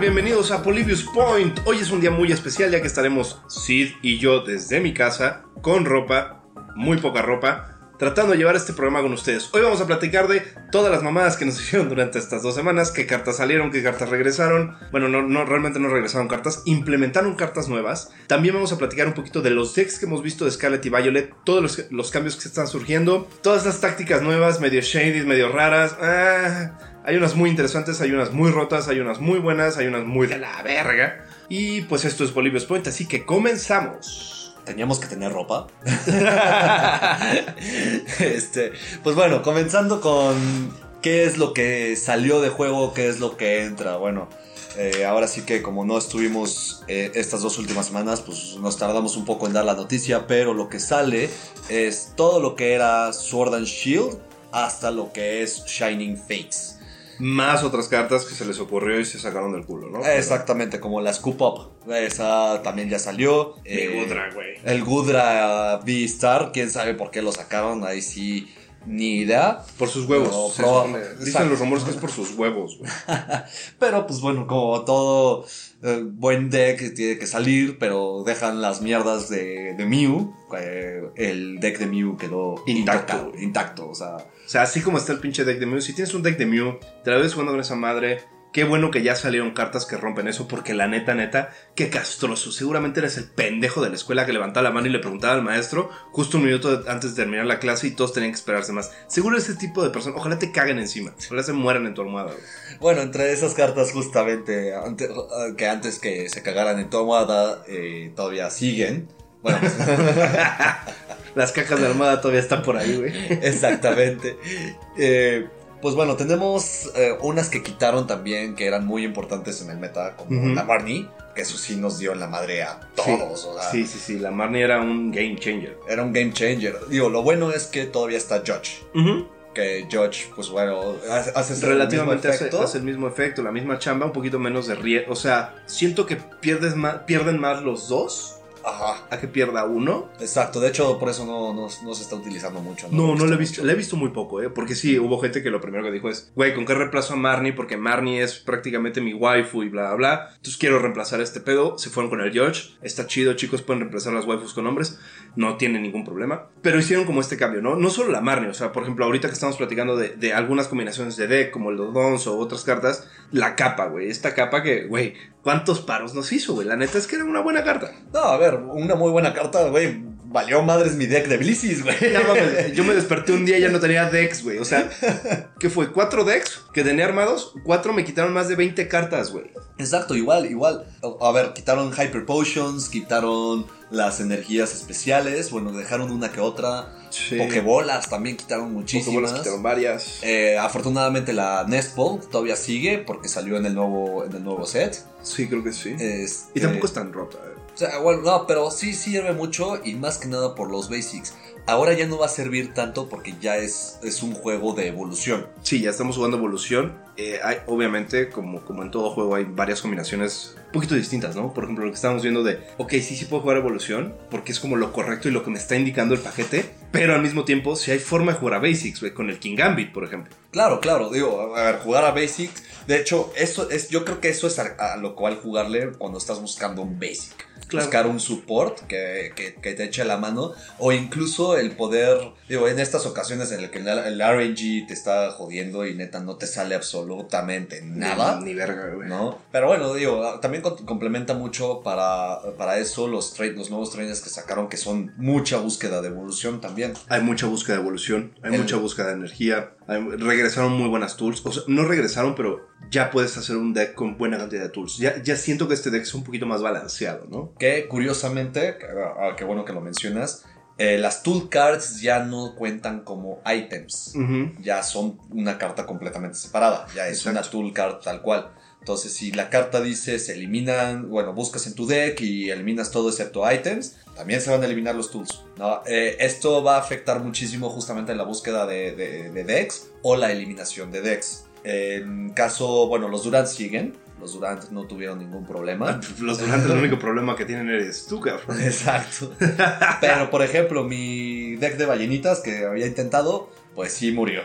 Bienvenidos a Polybius Point. Hoy es un día muy especial ya que estaremos Sid y yo desde mi casa, con ropa, muy poca ropa, tratando de llevar este programa con ustedes. Hoy vamos a platicar de todas las mamadas que nos hicieron durante estas dos semanas, qué cartas salieron, qué cartas regresaron. Bueno, no, no realmente no regresaron cartas, implementaron cartas nuevas. También vamos a platicar un poquito de los decks que hemos visto de Scarlet y Violet, todos los, los cambios que están surgiendo, todas las tácticas nuevas, medio shady, medio raras. Ah, hay unas muy interesantes, hay unas muy rotas, hay unas muy buenas, hay unas muy de la verga. Y pues esto es Bolivia's Point, así que comenzamos teníamos que tener ropa. este, pues bueno, comenzando con qué es lo que salió de juego, qué es lo que entra. Bueno, eh, ahora sí que como no estuvimos eh, estas dos últimas semanas, pues nos tardamos un poco en dar la noticia, pero lo que sale es todo lo que era Sword and Shield hasta lo que es Shining Fates más otras cartas que se les ocurrió y se sacaron del culo, ¿no? Exactamente, como la Scoop Up. Esa también ya salió. El eh, Gudra, güey. El Gudra V-Star, quién sabe por qué lo sacaron, ahí sí. Ni idea. Por sus huevos. Dicen los rumores que es por sus huevos. Güey. pero pues bueno, como todo eh, buen deck tiene que salir, pero dejan las mierdas de, de Mew. Eh, el deck de Mew quedó intacto. intacto, o sea. O sea, así como está el pinche deck de Mew, si tienes un deck de Mew, te la ves jugando con esa madre, Qué bueno que ya salieron cartas que rompen eso, porque la neta, neta, qué castroso. Seguramente eres el pendejo de la escuela que levantaba la mano y le preguntaba al maestro justo un minuto antes de terminar la clase y todos tenían que esperarse más. Seguro ese tipo de persona, ojalá te caguen encima, ojalá se mueran en tu almohada. Bueno, entre esas cartas justamente, que antes que se cagaran en tu almohada, eh, todavía siguen. Bueno, las cajas de almohada todavía están por ahí, güey. Exactamente. Eh, pues bueno, tenemos eh, unas que quitaron también que eran muy importantes en el meta, como la Marnie, que eso sí nos dio en la madre a todos. Sí, sí, sí, la Marnie era un game changer. Era un game changer. Digo, lo bueno es que todavía está Judge. Que Judge, pues bueno, hace relativamente el hace, el mismo efecto, la misma chamba, un poquito menos de riesgo. O sea, siento que pierdes más, pierden más los dos Ajá. a que pierda uno. Exacto, de hecho por eso no, no, se está utilizando mucho. No, no, lo he visto, le he visto muy poco, ¿eh? Porque sí, hubo gente que lo primero que dijo es, güey, ¿con qué reemplazo a Marnie? Porque Marnie es prácticamente mi waifu y bla, bla, bla. Entonces quiero reemplazar este pedo. Se fueron con el George. Está chido, chicos, pueden reemplazar las waifus con hombres. No tiene ningún problema. Pero hicieron como este cambio, ¿no? No solo la Marnie, o sea, por ejemplo, ahorita que estamos platicando de, de algunas combinaciones de deck, como el Dons o otras cartas, la capa, güey. Esta capa que, güey, ¿cuántos paros nos hizo, güey? La neta es que era una buena carta. No, a ver, una muy buena carta, güey. Valió madres mi deck de Blissys, güey. yo me desperté un día y ya no tenía decks, güey. O sea, ¿qué fue? ¿Cuatro decks que tenía armados? Cuatro me quitaron más de 20 cartas, güey. Exacto, igual, igual. A ver, quitaron Hyper Potions, quitaron las energías especiales. Bueno, dejaron una que otra. Pokebolas también quitaron muchísimas. Pokebolas quitaron varias. Eh, afortunadamente la Nest Ball todavía sigue porque salió en el nuevo, en el nuevo set. Sí, creo que sí. y tampoco es tan rota. Eh. O sea, bueno, no, pero sí sirve mucho y más que nada por los basics. Ahora ya no va a servir tanto porque ya es, es un juego de evolución. Sí, ya estamos jugando evolución. Eh, obviamente, como, como en todo juego, hay varias combinaciones un poquito distintas, ¿no? Por ejemplo, lo que estamos viendo de, ok, sí, sí puedo jugar evolución porque es como lo correcto y lo que me está indicando el paquete, pero al mismo tiempo, si hay forma de jugar a Basics, con el King Gambit, por ejemplo. Claro, claro, digo, a ver, jugar a Basics. De hecho, eso es, yo creo que eso es a lo cual jugarle cuando estás buscando un Basic buscar un support que, que, te eche la mano o incluso el poder, digo, en estas ocasiones en las que el, RNG te está jodiendo y neta no te sale absolutamente nada. Ni, verga, güey. ¿No? Pero bueno, digo, también complementa mucho para, para eso los, los nuevos trainers que sacaron que son mucha búsqueda de evolución también. Hay mucha búsqueda de evolución, hay mucha búsqueda de energía, regresaron muy buenas tools, o sea, no regresaron, pero ya puedes hacer un deck con buena cantidad de tools. Ya, ya siento que este deck es un poquito más balanceado, ¿no? Que curiosamente, ah, qué bueno que lo mencionas, eh, las tool cards ya no cuentan como items. Ya son una carta completamente separada. Ya es una tool card tal cual. Entonces, si la carta dice se eliminan, bueno, buscas en tu deck y eliminas todo excepto items, también se van a eliminar los tools. ¿no? Eh, esto va a afectar muchísimo justamente en la búsqueda de, de decks o la eliminación de decks. En caso, bueno, los Durant siguen, los Durant no tuvieron ningún problema. Los Durant el único problema que tienen eres tú, cabrón. Exacto. Pero, por ejemplo, mi deck de ballenitas que había intentado, pues sí murió.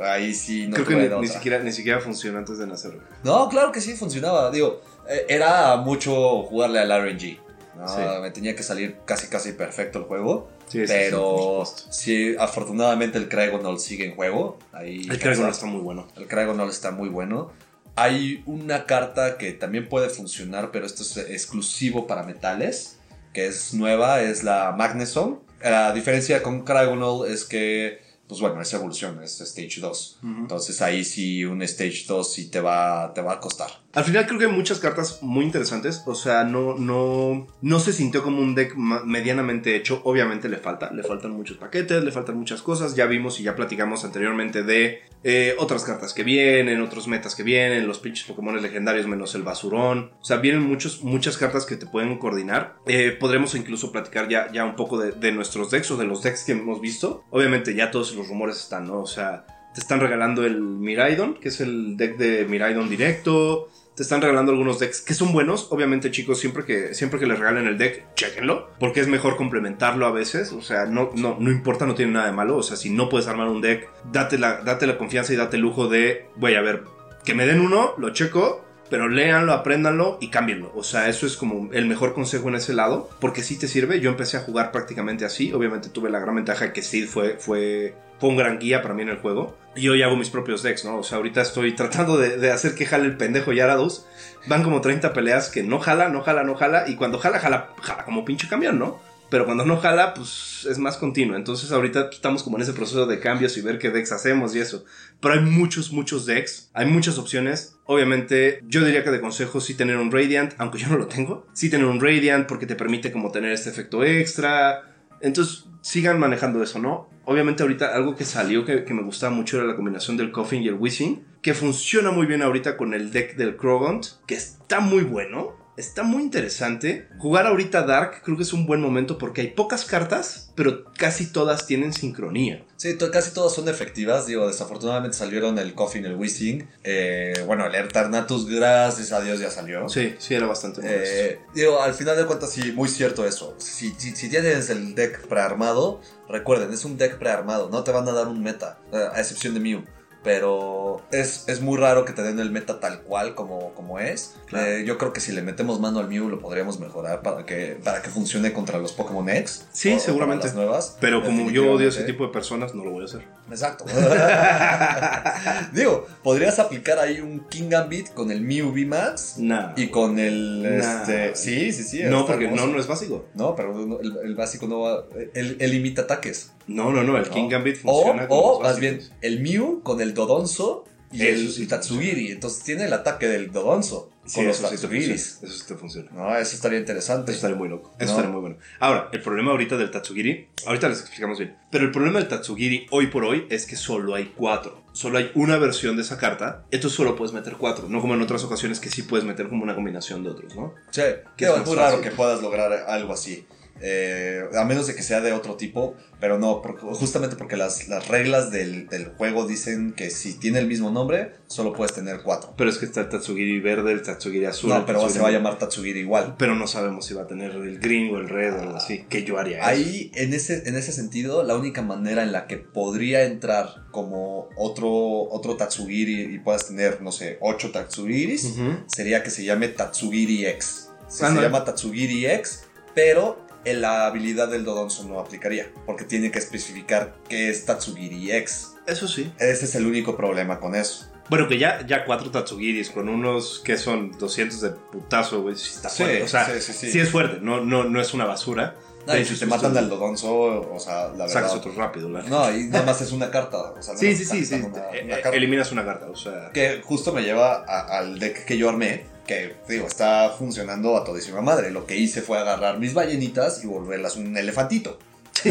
Ahí sí no Creo que ni, ni siquiera, ni siquiera funcionó antes de nacer. No, claro que sí funcionaba. Digo, eh, era mucho jugarle al RNG. ¿no? Sí. Me tenía que salir casi casi perfecto el juego. Sí, pero sí, afortunadamente el Craigonol sigue en juego. Ahí El Craigon está muy bueno. El Craigonol está muy bueno. Hay una carta que también puede funcionar, pero esto es exclusivo para metales, que es nueva, es la Magneson. La diferencia con Craigonol es que, pues bueno, es evolución, es Stage 2. Ujú. Entonces ahí sí un Stage 2 sí te va, te va a costar. Al final creo que hay muchas cartas muy interesantes. O sea, no, no, no se sintió como un deck medianamente hecho. Obviamente le falta. Le faltan muchos paquetes, le faltan muchas cosas. Ya vimos y ya platicamos anteriormente de eh, otras cartas que vienen, otros metas que vienen, los pinches Pokémon legendarios menos el basurón. O sea, vienen muchos, muchas cartas que te pueden coordinar. Eh, podremos incluso platicar ya, ya un poco de, de nuestros decks o de los decks que hemos visto. Obviamente ya todos los rumores están, ¿no? O sea, te están regalando el Miraidon, que es el deck de Miraidon directo. Te están regalando algunos decks que son buenos. Obviamente, chicos, siempre que, siempre que les regalen el deck, chequenlo. Porque es mejor complementarlo a veces. O sea, no, no, no importa, no tiene nada de malo. O sea, si no puedes armar un deck, date la, date la confianza y date el lujo de, voy a ver, que me den uno, lo checo. Pero léanlo, apréndanlo y cámbienlo. O sea, eso es como el mejor consejo en ese lado. Porque sí te sirve. Yo empecé a jugar prácticamente así. Obviamente tuve la gran ventaja de que Sid fue, fue, fue un gran guía para mí en el juego. Y hoy hago mis propios decks, ¿no? O sea, ahorita estoy tratando de, de hacer que jale el pendejo Yarados. Van como 30 peleas que no jala, no jala, no jala. Y cuando jala, jala, jala como pinche camión, ¿no? Pero cuando no jala, pues es más continuo. Entonces ahorita estamos como en ese proceso de cambios y ver qué decks hacemos y eso. Pero hay muchos, muchos decks. Hay muchas opciones. Obviamente, yo diría que de consejo sí tener un Radiant, aunque yo no lo tengo. Sí tener un Radiant porque te permite como tener este efecto extra. Entonces, sigan manejando eso, ¿no? Obviamente ahorita algo que salió que, que me gustaba mucho era la combinación del Coffin y el Whizzing, que funciona muy bien ahorita con el deck del Krogant, que está muy bueno. Está muy interesante. Jugar ahorita Dark creo que es un buen momento porque hay pocas cartas, pero casi todas tienen sincronía. Sí, casi todas son efectivas. Digo, desafortunadamente salieron el Coffin, el Whizzing. Eh, bueno, el Eternatus, gracias a Dios, ya salió. Sí, sí, era bastante. Eh, digo, al final de cuentas, sí, muy cierto eso. Si, si, si tienes el deck prearmado, recuerden, es un deck prearmado. No te van a dar un meta, eh, a excepción de Mew. Pero es, es muy raro que te den el meta tal cual como, como es. Claro. Eh, yo creo que si le metemos mano al Mew lo podríamos mejorar para que, para que funcione contra los Pokémon X. Sí, o- seguramente. las nuevas. pero como yo odio ese tipo de personas, no lo voy a hacer. Exacto. Digo, podrías aplicar ahí un King Gambit con el Mew VMAX Nah. y con el. Nah. Este, sí, sí, sí. no, porque no, hermoso. no es básico. No, pero el, el básico no va. Él, él imita ataques. No, no, no, el ¿no? King Gambit O, funciona con o los más bien, el Mew con el Dodonzo y Eso el sí Tatsugiri. Entonces tiene el ataque del Dodonzo Sí, con los eso sí te funciona. Tatsugiris. Eso sí te funciona. No, eso estaría interesante. Eso estaría muy loco. Eso No. estaría muy bueno. Ahora, el problema ahorita del Tatsugiri, ahorita les explicamos bien. Pero el problema del Tatsugiri hoy por hoy es que solo hay cuatro. Solo hay una versión de esa carta. Entonces solo puedes meter cuatro. No como en otras ocasiones que sí puedes meter como una combinación de otros, ¿no? Sí, Que es muy raro que puedas lograr algo así. Eh, a menos de que sea de otro tipo, pero no, porque- justamente porque las, las reglas del, del juego dicen que si tiene el mismo nombre, solo puedes tener cuatro. Pero es que está el Tatsugiri verde, el Tatsugiri azul. No, pero Tatsugiri se va a llamar Tatsugiri igual. Pero no sabemos si va a tener el green o el red o así. Que yo haría eso. Ahí, en ese, en ese sentido, la única manera en la que podría entrar como otro, otro Tatsugiri y puedas tener, no sé, ocho Tatsugiris, sería que se llame Tatsugiri X. Se, Ah, se no. llama Tatsugiri X, pero la habilidad del Dodonzo no aplicaría, porque tiene que especificar qué es Tatsugiri X. Eso sí. Ese es el único problema con eso. Bueno, que ya, ya cuatro Tatsugiris con unos que son 200 de putazo, güey. Sí, está Sí, fuerte. O sea, sí, sí, sí, sí. es fuerte. No, no, no es una basura. No, y si te matan al Dodonzo, o sea, la Sacas verdad. otro rápido, la No, y nada más es una carta. O sea, Sí, sí, sí, sí. una- Eh, una eh, carta. eliminas una carta, o sea. Que justo me lleva a- al deck que yo armé, que digo, está funcionando a todísima madre. Lo que hice fue agarrar mis ballenitas y volverlas un elefantito.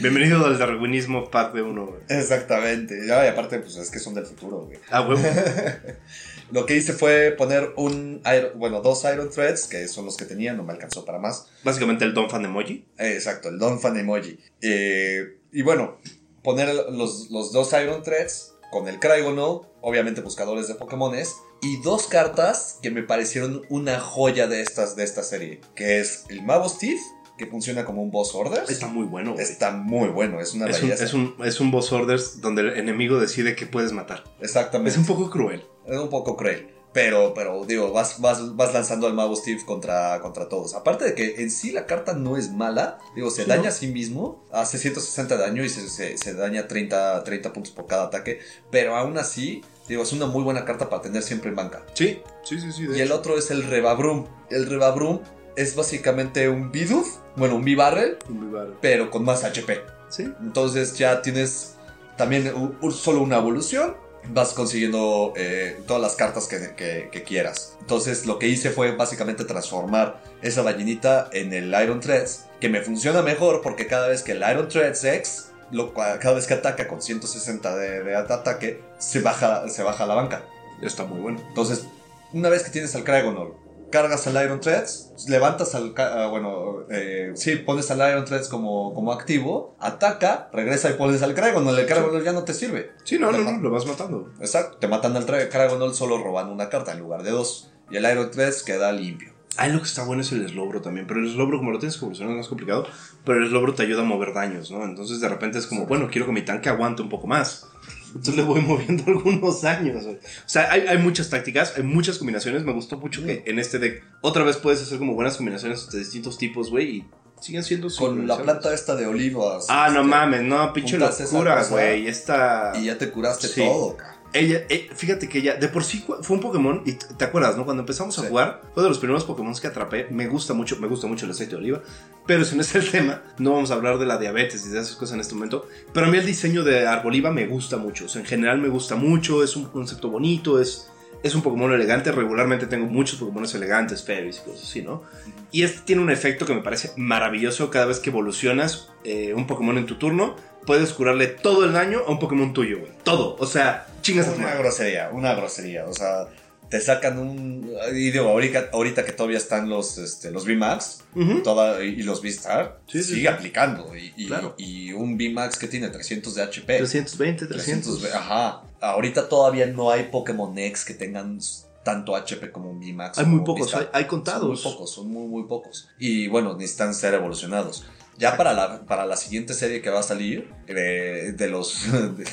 Bienvenido al darwinismo pack de uno, güey. Exactamente. Ya, y aparte, pues es que son del futuro, güey. Ah. Lo que hice fue poner un, iron- bueno, dos Iron Threads, que son los que tenía, no me alcanzó para más. Básicamente el Don Fan Emoji. Eh, Exacto, el Don Fan Emoji. Eh, y bueno, poner los, los dos Iron Threads con el Cryogonal, obviamente buscadores de Pokémones, y dos cartas que me parecieron una joya de estas de esta serie, que es el Mabostif que funciona como un boss order. Está muy bueno, güey. Está muy bueno, es una Es un, es, un, es un boss orders donde el enemigo decide que puedes matar. Exactamente. Es un poco cruel. Es un poco cruel. Pero, pero digo, vas, vas, vas lanzando al mago Steve contra, contra todos. Aparte de que en sí la carta no es mala, digo, se Sí, daña ¿no? a sí mismo, hace 160 de daño y se, se- se daña 30, 30 puntos por cada ataque. Pero aún así, digo, es una muy buena carta para tener siempre en banca. Sí, sí, sí, sí. Y el otro es el Rebabrum. El Rebabrum es básicamente un Bidoof, bueno, un B-Barrel, Muy barato. pero con más HP. Sí. Entonces ya tienes también solo una evolución. Vas consiguiendo eh, todas las cartas que, quieras. Entonces lo que hice fue básicamente transformar esa ballenita en el Iron Threads. Que me funciona mejor porque cada vez que el Iron Threads X, cada vez que ataca con 160 de, ataque, se baja, se baja la banca. Está muy bueno. Entonces, una vez que tienes al Cryogonol, cargas al Iron Threads, levantas al. ah, bueno, eh, sí, pones al Iron Threads como, como activo, ataca, regresa y pones al Cryogonol. El Cryogonol ya no te sirve. Sí, no, no, no, lo vas matando. Exacto, te matan al Cryogonol solo robando una carta en lugar de dos. Y el Iron Threads queda limpio. Ah, lo que está bueno es el Slowbro también, pero el Slowbro como lo tienes que evolucionar es más complicado, pero el Slowbro te ayuda a mover daños, ¿no? Entonces de repente es como, bueno, quiero que mi tanque aguante un poco más. Entonces le voy moviendo algunos daños. güey. O sea, hay, hay muchas tácticas, hay muchas combinaciones. Me gustó mucho que en este deck otra vez puedes hacer como buenas combinaciones de distintos tipos, güey, y siguen siendo Con la planta esta de olivas. Ah, no este, mames, no, pinche locura, güey. Esta... Y ya te curaste Sí. todo. ca. Ella, eh, fíjate que ella, de por sí fue un Pokémon, y te acuerdas, ¿no? Cuando empezamos a Sí. jugar, fue de los primeros Pokémon que atrapé. Me gusta mucho, me gusta mucho el aceite de oliva, pero ese no es el tema. No vamos a hablar de la diabetes y de esas cosas en este momento. Pero a mí el diseño de Arboliva me gusta mucho. O sea, en general me gusta mucho, es un concepto bonito, es, es un Pokémon elegante. Regularmente tengo muchos Pokémon elegantes, fairies y cosas así, ¿no? Y este tiene un efecto que me parece maravilloso cada vez que evolucionas eh, un Pokémon en tu turno. Puedes curarle todo el daño a un Pokémon tuyo, güey. Todo. O sea, chingas a tu Una madre. grosería, una grosería. O sea, te sacan un. Y digo, ahorita, ahorita que todavía están los, este, los VMAX Ujú. toda, y los V-Star, Sí, sí, sigue sí. aplicando. Y, y- Claro. y un VMAX que tiene 300 de HP. 320, 300. 300, ajá. Ahorita todavía no hay Pokémon X que tengan tanto HP como un VMAX. Hay muy pocos, hay, hay Son contados. muy pocos, son muy, muy pocos. Y bueno, necesitan ser evolucionados. Ya para la, para la siguiente serie que va a salir, de, de los,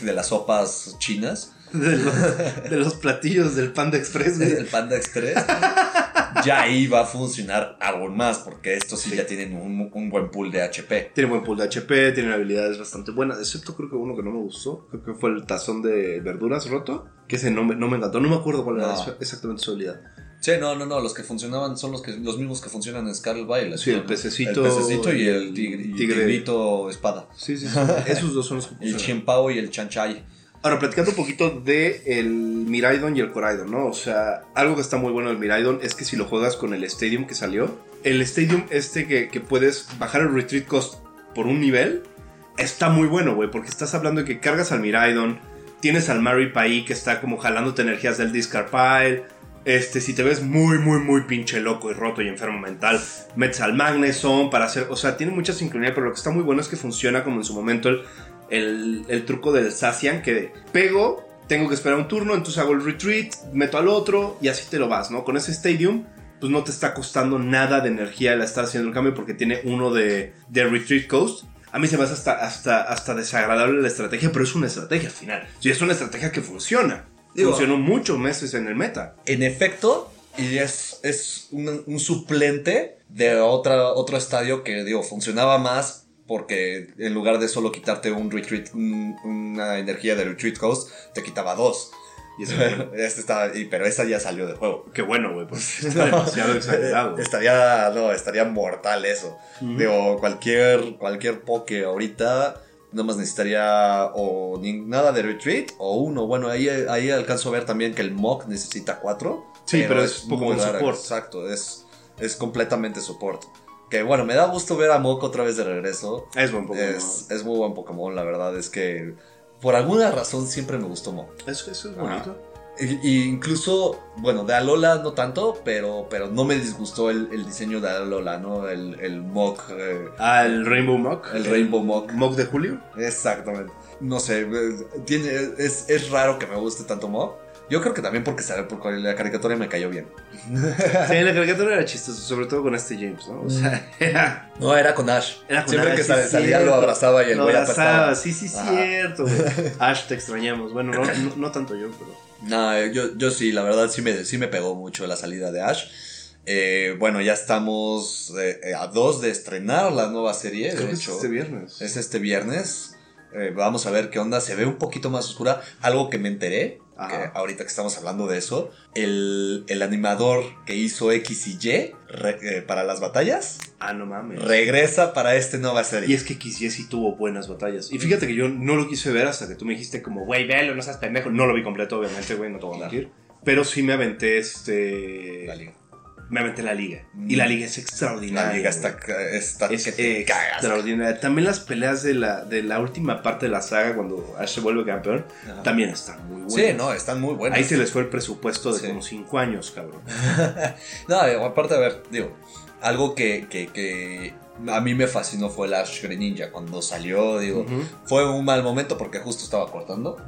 de, las sopas chinas, De los, de los platillos del Panda Express, güey. el Panda Express, ya ahí va a funcionar aún más, porque estos sí, Sí. ya tienen un, un buen pool de HP. Tiene buen pool de HP, tiene habilidades bastante buenas, excepto creo que uno que no me gustó, creo que fue el tazón de verduras roto, que ese no me, no me encantó, no me acuerdo cuál era No. exactamente su habilidad. Sí, no, no, no, los que funcionaban son los, que, los mismos que funcionan en Scarlet Violet. Sí, el pececito El pececito y el tigre, y tigre. tigrito espada. Sí, sí, sí. Esos dos son los que El funcionan. chimpao y el chanchay. Ahora, platicando un poquito de el Miraidon y el Coraidon, ¿no? O sea, algo que está muy bueno del Miraidon es que si lo juegas con el Stadium que salió, el Stadium este que, que puedes bajar el Retreat Cost por un nivel, está muy bueno, güey, porque estás hablando de que cargas al Miraidon, tienes al Maripai que está como jalándote energías del Discard Pile, este, si te ves muy, muy, muy pinche loco y roto y enfermo mental, metes al Magneson para hacer, o sea, tiene mucha sincronía, pero lo que está muy bueno es que funciona como en su momento el, el, el truco del Sacian, que pego, tengo que esperar un turno, entonces hago el retreat, meto al otro y así te lo vas, ¿no? Con ese Stadium, pues no te está costando nada de energía el estar haciendo el cambio porque tiene uno de, de Retreat Coast. A mí se me hace hasta, hasta, hasta desagradable la estrategia, pero es una estrategia al final. Y es una estrategia que funciona. Digo- Funcionó muchos meses en el meta. En efecto, y es, es un, un suplente de otra, otro estadio que, digo, funcionaba más porque en lugar de solo quitarte un retreat, un- una energía de retreat coast, te quitaba dos. Y es bueno. Este estaba, y- pero esa ya salió de juego. Qué bueno, güey, porque está demasiado exagerado. Estaría, no, estaría mortal eso. Ujú. Digo, cualquier, cualquier poke ahorita nada más necesitaría o ni- nada de retreat o uno. Bueno, ahí, ahí alcanzo a ver también que el mock necesita cuatro. Sí, pero es Pokémon muy raro, support. Exacto, es, es completamente support. Que bueno, me da gusto ver a Mock otra vez de regreso. Es buen Pokémon. Es, es muy buen Pokémon, la verdad es que por alguna razón siempre me gustó Mock. Eso, eso es bonito. Y, y incluso, bueno, de Alola no tanto, pero, pero no me disgustó el, el diseño de Alola, ¿no? El, el Mock, eh, Ah, el Rainbow Mock. el Rainbow Mock. Mock de Julio. Exactamente. No sé, eh, tiene, es, es raro que me guste tanto Mock, Yo creo que también porque sabe, porque la caricatura me cayó bien. Sí, la caricatura era chistosa, sobre todo con este James, ¿no? O sea, era. No, era con Ash. Era con Siempre Ash, que sí, salía cierto. lo abrazaba y el Lo güey abrazaba, apestaba. sí, sí, Ajá. cierto. güey. Ash, te extrañamos. Bueno, no, no, no tanto yo, pero. No, yo, yo sí, la verdad sí me, sí me pegó mucho la salida de Ash. Eh, bueno, ya estamos eh, a dos de estrenar la nueva serie, Creo de que es este viernes. Es este viernes. Eh, vamos a ver qué onda. Se ve un poquito más oscura. Algo que me enteré. Que ahorita que estamos hablando de eso, el, el animador que hizo X y Y re- eh, para las batallas Ah, no mames. regresa para esta nueva serie. Y es que XY sí tuvo buenas batallas. Y fíjate que yo no lo quise ver hasta que tú me dijiste como, güey, velo, no seas pendejo. No lo vi completo, obviamente, güey, no te voy a mentir. Pero sí me aventé este... La liga. Me aventé la liga. Mm. Y la liga es extraordinaria. La liga está, está Es que te cagas. extraordinaria. También las peleas de la, de la última parte de la saga, cuando Ash se vuelve campeón, Ajá. también están muy buenas. Sí, no, están muy buenas. Ahí se les fue el presupuesto de Sí. como 5 años, cabrón. No, aparte, a ver, digo, algo que, que, que a mí me fascinó fue el Ash Greninja. Cuando salió, digo, fue un mal momento porque justo estaba cortando.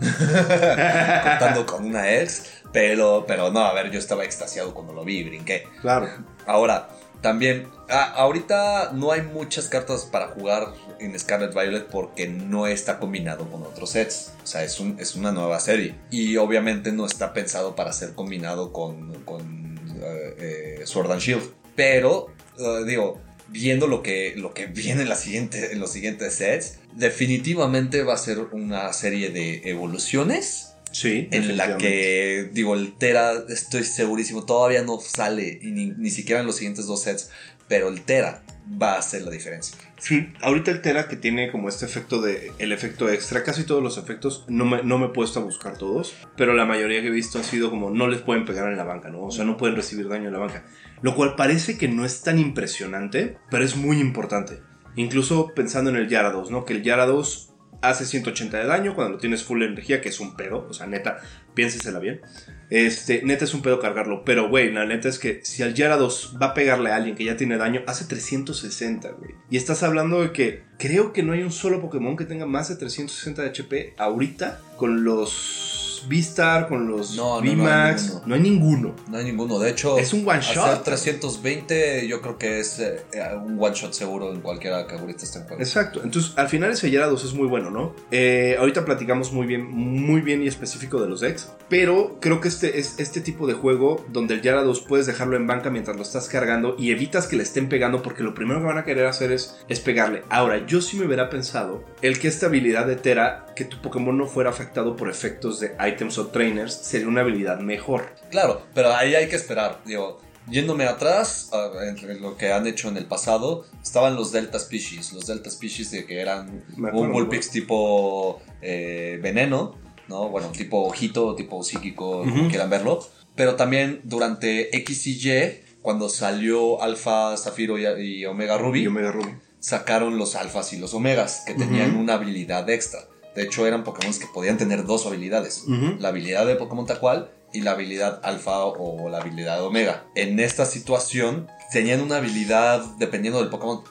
cortando con una ex. Pero, pero no, a ver, yo estaba extasiado cuando lo vi y brinqué. Claro. Ahora, también, ah, ahorita no hay muchas cartas para jugar en Scarlet Violet porque no está combinado con otros sets. O sea, es, un- es una nueva serie. Y obviamente no está pensado para ser combinado con, con eh, eh, Sword and Shield. Pero, eh, digo, viendo lo que, lo que viene en, la siguiente, en los siguientes sets, definitivamente va a ser una serie de evoluciones Sí. en la que, digo, el Tera, estoy segurísimo, todavía no sale, y ni, ni siquiera en los siguientes dos sets, pero el Tera va a hacer la diferencia. Sí, ahorita el Tera que tiene como este efecto de el efecto extra, casi todos los efectos, no me, no me he puesto a buscar todos, pero la mayoría que he visto ha sido como no les pueden pegar en la banca, ¿no? O sea, no pueden recibir daño en la banca. Lo cual parece que no es tan impresionante, pero es muy importante. Incluso pensando en el Yarados, ¿no? Que el Yarados hace 180 de daño cuando lo tienes full energía, que es un pedo, o sea, neta, piénsesela bien. Este, neta es un pedo cargarlo, pero güey, la neta es que si al Yarados va a pegarle a alguien que ya tiene daño, hace 360, güey. Y estás hablando de que creo que no hay un solo Pokémon que tenga más de 360 de HP ahorita con los V-Star, con los No, no, no V-Max. ninguno. No hay ninguno. No hay ninguno, de hecho, Es un one hacer shot. 320 yo creo que es eh, un one shot seguro en cualquiera que ahorita esté en juego. Exacto. Entonces, al final ese Gyarados es muy bueno, ¿no? Eh, ahorita platicamos muy bien, muy bien y específico de los decks. Pero creo que este es este tipo de juego donde el Gyarados puedes dejarlo en banca mientras lo estás cargando y evitas que le estén pegando porque lo primero que van a querer hacer es, es pegarle. Ahora, yo sí me hubiera pensado el que esta habilidad de Tera, que tu Pokémon no fuera afectado por efectos de items o trainers, sería una habilidad mejor. Claro, pero ahí hay que esperar. Digo, yéndome atrás, entre lo que han hecho en el pasado, estaban los Delta Species. Los Delta Species de que eran un Bullpix tipo eh, veneno, ¿no? Bueno, tipo ojito, tipo psíquico, como Ujú. quieran verlo. Pero también durante X y Y, cuando salió Alpha, Zafiro y, y Omega Ruby, Y Omega Ruby. sacaron los alfas y los omegas, que tenían una habilidad extra. De hecho, eran Pokémon que podían tener dos habilidades. La habilidad de Pokémon tal cual y la habilidad alfa o la habilidad omega. En esta situación, tenían una habilidad dependiendo del Pokémon.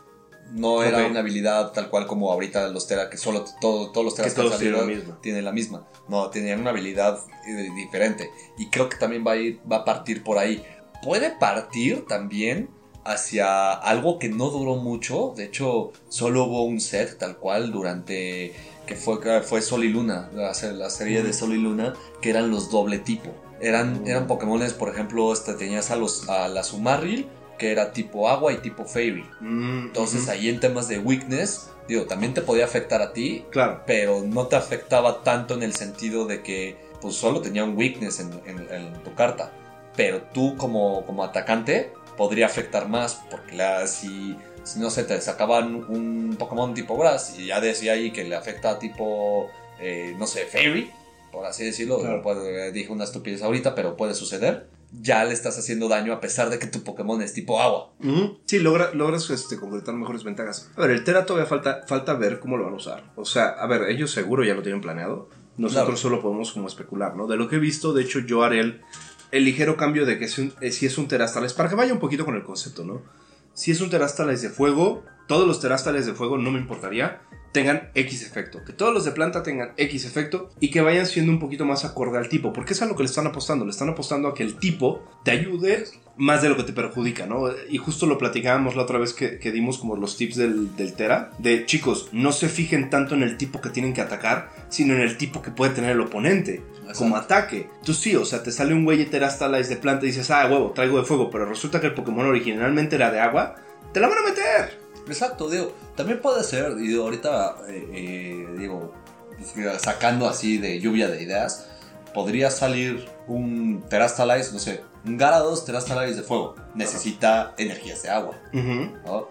No era una habilidad tal cual como ahorita los Tera, que solo todo- todos los Teras Que todos tienen la misma. tienen la misma. No, tenían una habilidad eh, diferente. Y creo que también va a, ir, va a partir por ahí. Puede partir también hacia algo que no duró mucho. De hecho, solo hubo un set tal cual durante que fue, fue Sol y Luna, la, la serie de Sol y Luna, que eran los doble tipo. Eran, eran Pokémones, por ejemplo, este, tenías a, los, a la Sumaril, que era tipo agua y tipo Fairy. Mm, Entonces ahí en temas de weakness, digo, también te podía afectar a ti, Claro. pero no te afectaba tanto en el sentido de que pues solo tenía un weakness en, en- en tu carta. Pero tú como, como atacante podría afectar más porque la, si, si no sé, te sacaban un Pokémon tipo Grass y ya decía ahí que le afecta a tipo, eh, no sé, Fairy, por así decirlo, Claro. puede- dije una estupidez ahorita, pero puede suceder. Ya le estás haciendo daño a pesar de que tu Pokémon es tipo agua. Sí, logra- logras este, concretar mejores ventajas. A ver, el Tera todavía falta, falta ver cómo lo van a usar. O sea, a ver, ellos seguro ya lo tienen planeado. Nosotros Claro. solo podemos como especular, ¿no? De lo que he visto, de hecho, yo haré el, el ligero cambio de que si, un- eh, si es un Terastales, para que vaya un poquito con el concepto, ¿no? Si es un Terastales de fuego, todos los terástales de fuego no me importaría tengan X efecto, que todos los de planta tengan X efecto y que vayan siendo un poquito más acorde al tipo, porque es a lo que le están apostando, le están apostando a que el tipo te ayude más de lo que te perjudica, ¿no? Y justo lo platicábamos la otra vez que, dimos como los tips del, del, Tera, de chicos, no se fijen tanto en el tipo que tienen que atacar, sino en el tipo que puede tener el oponente. Como ataque. Tú sí, o sea, te sale un güey Terastalize de planta y dices, ah, huevo, traigo de fuego, pero resulta que el Pokémon originalmente era de agua, te la van a meter. Exacto, digo, también puede ser, y ahorita, eh, eh, digo, sacando así de lluvia de ideas, podría salir un Terastalize, no sé, un Garados Terastalize de fuego. Necesita energías de agua,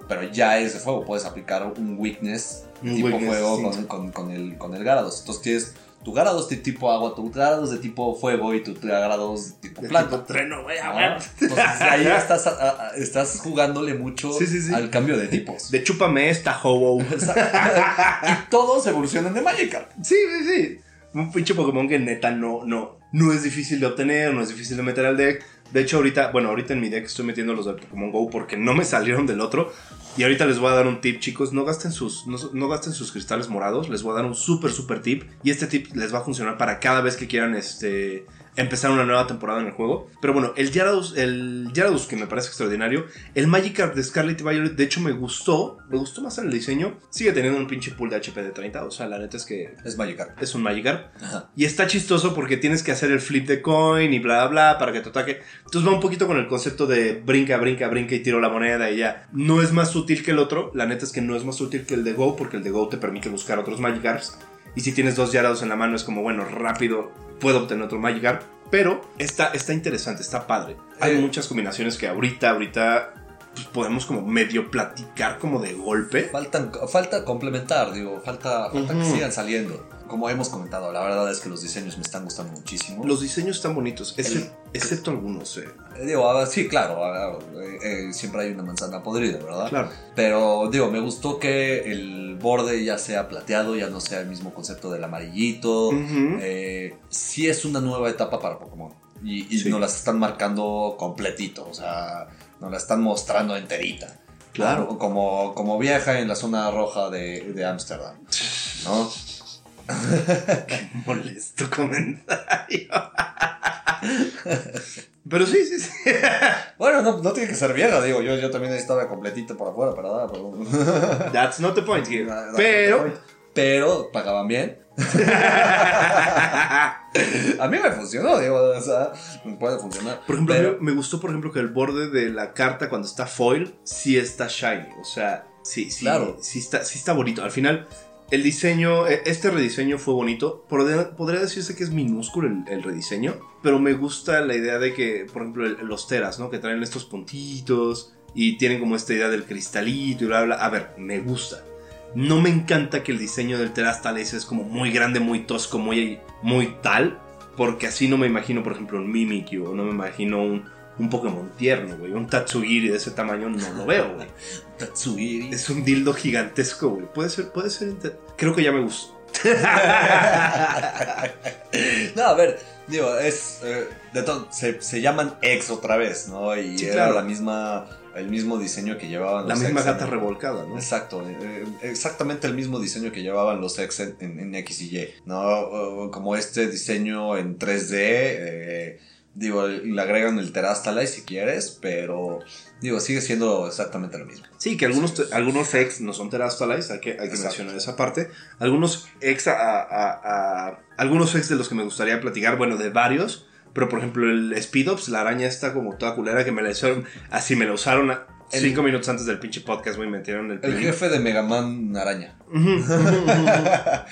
Pero ya es de fuego, puedes aplicar un weakness tipo fuego con, con, el, con el Garados. Entonces tienes tu Garados de tipo agua, tu Garados de tipo fuego y tu Garados de tipo planta. treno, güey, Entonces ahí estás, estás jugándole mucho al cambio de tipos. De chúpame esta, hobo. y todos evolucionan de Magikarp. Sí, sí, sí. Un pinche Pokémon que neta no, no, no es difícil de obtener, no es difícil de meter al deck. De hecho, ahorita, bueno, ahorita en mi deck estoy metiendo los de Pokémon Go porque no me salieron del otro. Y ahorita les voy a dar un tip, chicos. No gasten sus, no, gasten sus cristales morados. Les voy a dar un súper, súper tip. Y este tip les va a funcionar para cada vez que quieran este, empezar una nueva temporada en el juego. Pero bueno, el Gyarados, el Gyarados que me parece extraordinario. El Magikarp de Scarlet Violet, de hecho, me gustó. Me gustó más en el diseño. Sigue teniendo un pinche pool de HP de 30. O sea, la neta es que. Es Magikarp. Es un Magikarp. Y está chistoso porque tienes que hacer el flip de coin y bla, bla, bla para que te ataque. Entonces va un poquito con el concepto de brinca, brinca, brinca y tiro la moneda y ya. No es más útil que el otro. La neta es que no es más útil que el de Go porque el de Go te permite buscar otros Magikarps. Y si tienes dos Gyarados en la mano es como, bueno, rápido puedo obtener otro Magikarp. Pero está, está interesante, está padre. Hay eh. muchas combinaciones que ahorita, ahorita pues, podemos como medio platicar como de golpe. Faltan, falta complementar, digo, falta, falta que sigan saliendo como hemos comentado, la verdad es que los diseños me están gustando muchísimo. Los diseños están bonitos, excepto algunos. Eh. eh digo, sí, claro, eh, eh, siempre hay una manzana podrida, ¿verdad? Claro. Pero digo, me gustó que el borde ya sea plateado, ya no sea el mismo concepto del amarillito. sí es una nueva etapa para Pokémon. Y, nos las están marcando completito, o sea, nos la están mostrando enterita. Claro. Como, como viaja en la zona roja de Ámsterdam, ¿no? Qué molesto comentario. Pero sí, sí, sí. bueno, no, tiene que ser vieja, digo. Yo, yo también estaba completito por afuera, pero nada. Pero... That's not the point here. pero. Pero pagaban bien. a mí me funcionó, digo, o sea, puede funcionar. Por ejemplo, me gustó, por ejemplo, que el borde de la carta cuando está foil sí está shiny. O sea, sí, sí, claro. sí, está, sí está bonito. Al final, el diseño, e, este rediseño fue bonito. Podría decirse que es minúsculo el, rediseño, pero me gusta la idea de que, por ejemplo, los teras, ¿no? Que traen estos puntitos y tienen como esta idea del cristalito y bla, bla. A ver, me gusta. No me encanta que el diseño del teras tal es como muy grande, muy tosco, muy, muy tal, porque así no me imagino, por ejemplo, un Mimikyu o no me imagino un, un Pokémon tierno, güey. Un Tatsugiri de ese tamaño no lo veo, güey. Tatsugiri. Es un dildo gigantesco, güey. Puede ser, puede ser. Creo que ya me gustó. no, a ver, digo, es. Eh, de todo, se, llaman X otra vez, ¿no? Y era la misma. El mismo diseño que llevaban la los La misma gata revolcada, ¿no? Exacto, eh, exactamente el mismo diseño que llevaban los X en, X y Y, ¿no? Como este diseño en 3D, eh, Digo, le agregan el Terastalize si quieres, pero digo, sigue siendo exactamente lo mismo. Sí, que algunos, algunos ex no son Terastalize, hay que, hay que mencionar esa parte. Algunos ex a, algunos ex de los que me gustaría platicar, bueno, de varios, pero por ejemplo el Speedops, la araña está como toda culera que me la hicieron, así me la usaron cinco minutos antes del pinche podcast, güey, metieron el... El jefe de Mega Man araña.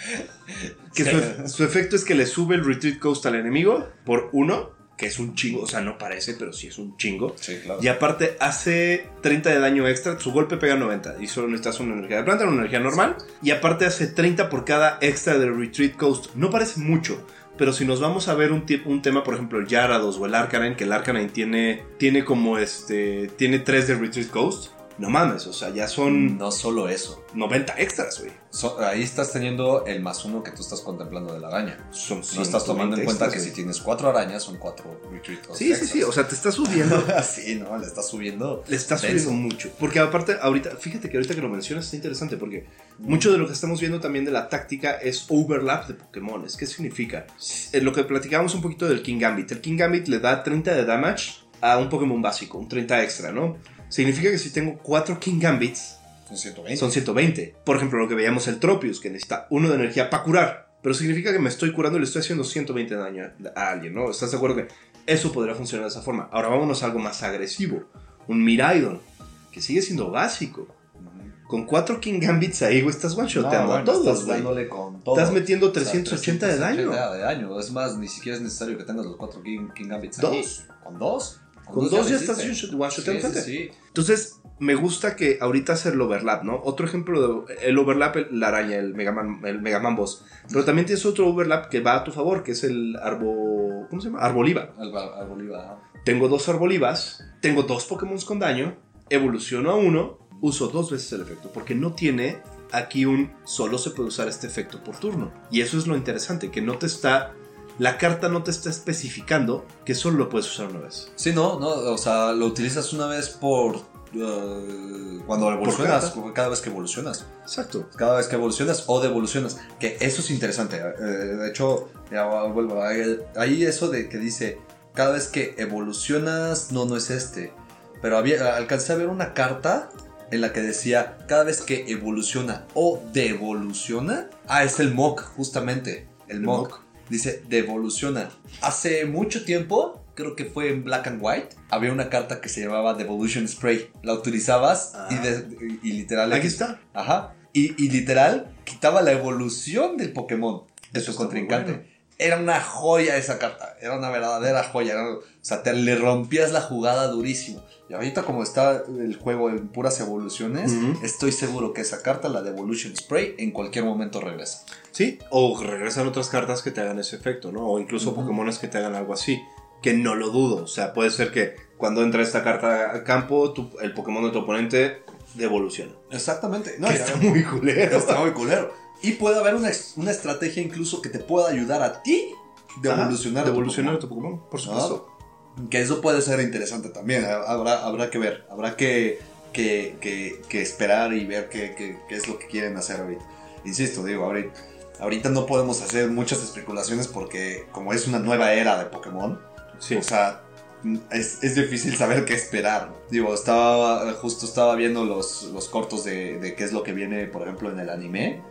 que su, su efecto es que le sube el Retreat Coast al enemigo por uno que es un chingo, o sea, no parece, pero sí es un chingo. Sí, claro. Y aparte hace 30 de daño extra, su golpe pega 90 y solo necesitas una energía de planta, una energía normal. Y aparte hace 30 por cada extra del Retreat Coast. No parece mucho, pero si nos vamos a ver un, un tema, por ejemplo, el Yarados o el Arcanine, que el Arcanine tiene, tiene como este, tiene 3 de Retreat Coast. No mames, o sea, ya son No solo eso. 90 extras, güey. So- ahí estás teniendo el más uno que tú estás contemplando de la araña. Son No estás tomando en 120 cuenta que si tienes cuatro arañas, son cuatro retreats. Sí, sí, sí, o sea, te está subiendo. sí, no, le estás subiendo. Le está Denso. subiendo mucho. Porque aparte, ahorita, fíjate que ahorita que lo mencionas está interesante porque mucho de lo que estamos viendo también de la táctica es overlap de Pokémones. ¿Qué significa? Eh, lo que platicábamos un poquito del King Gambit. El King Gambit le da 30 de damage a un Pokémon básico, un 30 extra, ¿no? Significa que si tengo 4 King Gambits, Son 120. son 120. Por ejemplo, lo que veíamos el Tropius, que necesita uno de energía para curar. Pero significa que me estoy curando y le estoy haciendo 120 de daño a- alguien, ¿no? ¿Estás de acuerdo que eso podría funcionar de esa forma? Ahora vámonos a algo más agresivo. Un Miraidon, que sigue siendo básico. Con 4 King Gambits ahí, güey, estás No, one-shoteando bueno, a todos, estás güey. dándole con todo. Estás metiendo O sea, 380 de daño. 380 de daño. Es más, ni siquiera es necesario que tengas los cuatro King, King Gambits. Dos. ahí. ¿Con dos? Con dos ya estás Sí, sí. Entonces, me gusta que ahorita hacer el overlap, ¿no? Otro ejemplo de el overlap, el- la araña, el Mega Man, el Boss. Pero también tienes otro overlap que va a tu favor, que es el arbo... ¿Cómo se llama? Arboliva. Alba- Arboliva. Tengo dos arbolivas, tengo dos Pokémon con daño, evoluciono a uno, uso dos veces el efecto, porque no tiene aquí un solo se puede usar este efecto por turno. Y eso es lo interesante, que no te está... La carta no te está especificando que solo lo puedes usar una vez. Sí, no, no, o sea, lo utilizas una vez por. eh, cuando evolucionas, cada vez que evolucionas. Exacto. Cada vez que evolucionas o devolucionas. Que eso es interesante. eh, de hecho, ya vuelvo. Ahí, ahí eso de que dice: cada vez que evolucionas, no, no es este. Pero había, alcancé a ver una carta en la que decía: cada vez que evoluciona o devoluciona. Ah, es el mock, justamente. El, El mock. mock. Dice: devoluciona. Hace mucho tiempo. Creo que fue en Black and White. Había una carta que se llamaba Devolution Spray. La utilizabas y, Ah. de- y literal. Aquí está. Ajá. Y, y literal, quitaba la evolución del Pokémon de Eso su contrincante. bueno. Era una joya esa carta. Era una verdadera joya. Era- o sea, te le rompías la jugada durísimo. Y ahorita, como está el juego en puras evoluciones, Ujú. estoy seguro que esa carta, la de Evolution Spray, en cualquier momento regresa. Sí, o regresan otras cartas que te hagan ese efecto, ¿no? O incluso Ujú. Pokémones que te hagan algo así, que no lo dudo. O sea, puede ser que cuando entra esta carta a campo, tu- el Pokémon de tu oponente devoluciona. Exactamente. No, está muy culero. está muy culero. Y puede haber una, una estrategia incluso que te pueda ayudar a ti de Ajá, evolucionar. a de evolucionar a tu Pokémon, por supuesto. Que eso puede ser interesante también. Habrá, habrá que ver. Habrá que, que, que- que esperar y ver qué es lo que quieren hacer ahorita. Insisto, digo, ahorita, ahorita no podemos hacer muchas especulaciones porque como es una nueva era de Pokémon, Sí. o sea, es, es difícil saber qué esperar. Digo, estaba, justo estaba viendo los, los cortos de, de qué es lo que viene, por ejemplo, en el anime.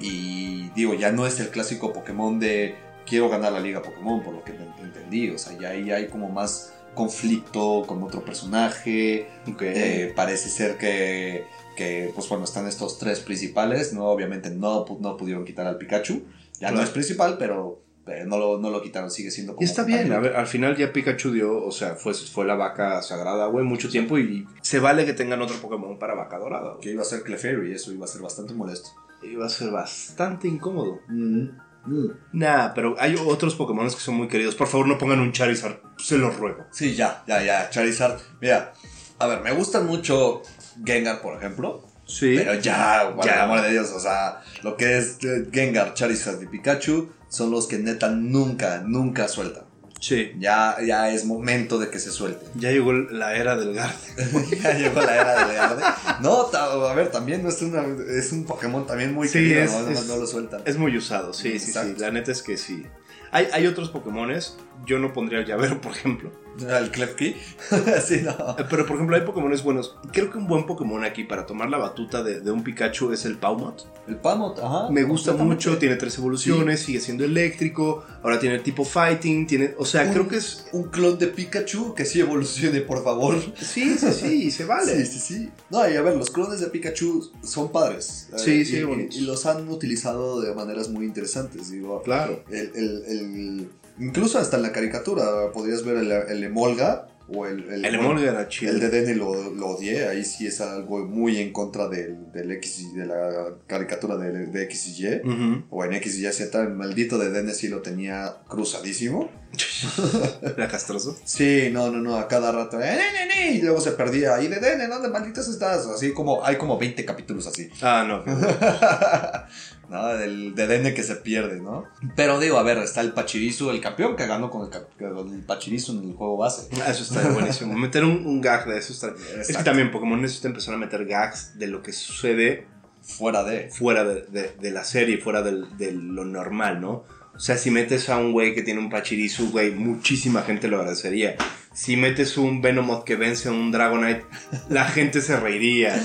Y digo, ya no es el clásico Pokémon de quiero ganar la liga Pokémon, por lo que ent- entendí. O sea, ya ahí hay como más conflicto con otro personaje. Ok. Eh, parece ser que, que, pues bueno, están estos tres principales. No, obviamente no, no pudieron quitar al Pikachu. Ya no es principal, pero, pero no, lo, no lo quitaron, sigue siendo como. y está bien, compañero. a ver, al final ya Pikachu dio, o sea, fue, fue la vaca sagrada, güey, mucho tiempo y se vale que tengan otro Pokémon para vaca dorada. Que iba a ser Clefairy eso iba a ser bastante molesto. Iba a ser bastante incómodo. Mm, mm. Nah, pero hay otros Pokémon que son muy queridos. Por favor, no pongan un Charizard, se los ruego. Sí, ya, ya, ya. Charizard. Mira, a ver, me gustan mucho Gengar, por ejemplo. Sí. Pero ya, por el amor de Dios, o sea, lo que es eh, Gengar, Charizard y Pikachu son los que neta nunca, nunca sueltan. Sí. Ya, ya es momento de que se suelten. Ya llegó la era del Garde. ya llegó la era del Garde. No, a ver, también no es, una, es un Pokémon también muy Sí, querido, es- ¿no? No- es- no lo sueltan. Es muy usado, sí, sí, sí. La neta es que sí. Hay, hay otros Pokémones. Yo no pondría el llavero, por ejemplo. El Klefki. sí, no. Pero, por ejemplo, hay Pokémones buenos. Creo que un buen Pokémon aquí para tomar la batuta de, de un Pikachu es el Paumot. El Pamot, ajá. Me gusta mucho, tiene tres evoluciones, sigue siendo eléctrico. Ahora tiene tipo fighting, tiene. O sea, Un- creo que es. Un clon de Pikachu que sí evolucione, por favor. Sí, sí, sí, se vale. Sí, sí, sí. No, y a ver, los clones de Pikachu son padres. Eh, Sí, sí, y, bonitos. y los han utilizado de maneras muy interesantes. Digo, Claro. el, el- el- incluso hasta en la caricatura podrías ver el, el Emolga O el, el, el era chido. El de Dene lo, lo, odié, ahí sí es algo muy en contra del, del X de la caricatura de, de X y Y. O en X y Y Z, el maldito de Dene sí lo tenía cruzadísimo. ¿Era castroso? Sí, no, no, no, a cada rato. Eh, y luego se perdía. ¿Y de Dene, dónde malditos estás? Así como, hay como 20 capítulos así. Ah, no. ¿no? Del, de Dene que se pierde, ¿no? Pero digo, a ver, está el Pachirisu, el campeón que ganó con el, el Pachirisu en el juego base. Ah, eso está buenísimo. meter un, gag de eso está. Es que también Pokémon necesita empezar a meter gags de lo que sucede fuera de. Fuera de, de, la serie, fuera de lo normal, ¿no? O sea, si metes a un güey que tiene un Pachirisu, güey, muchísima gente lo agradecería. Si metes un Venomoth que vence a un Dragonite, la gente se reiría.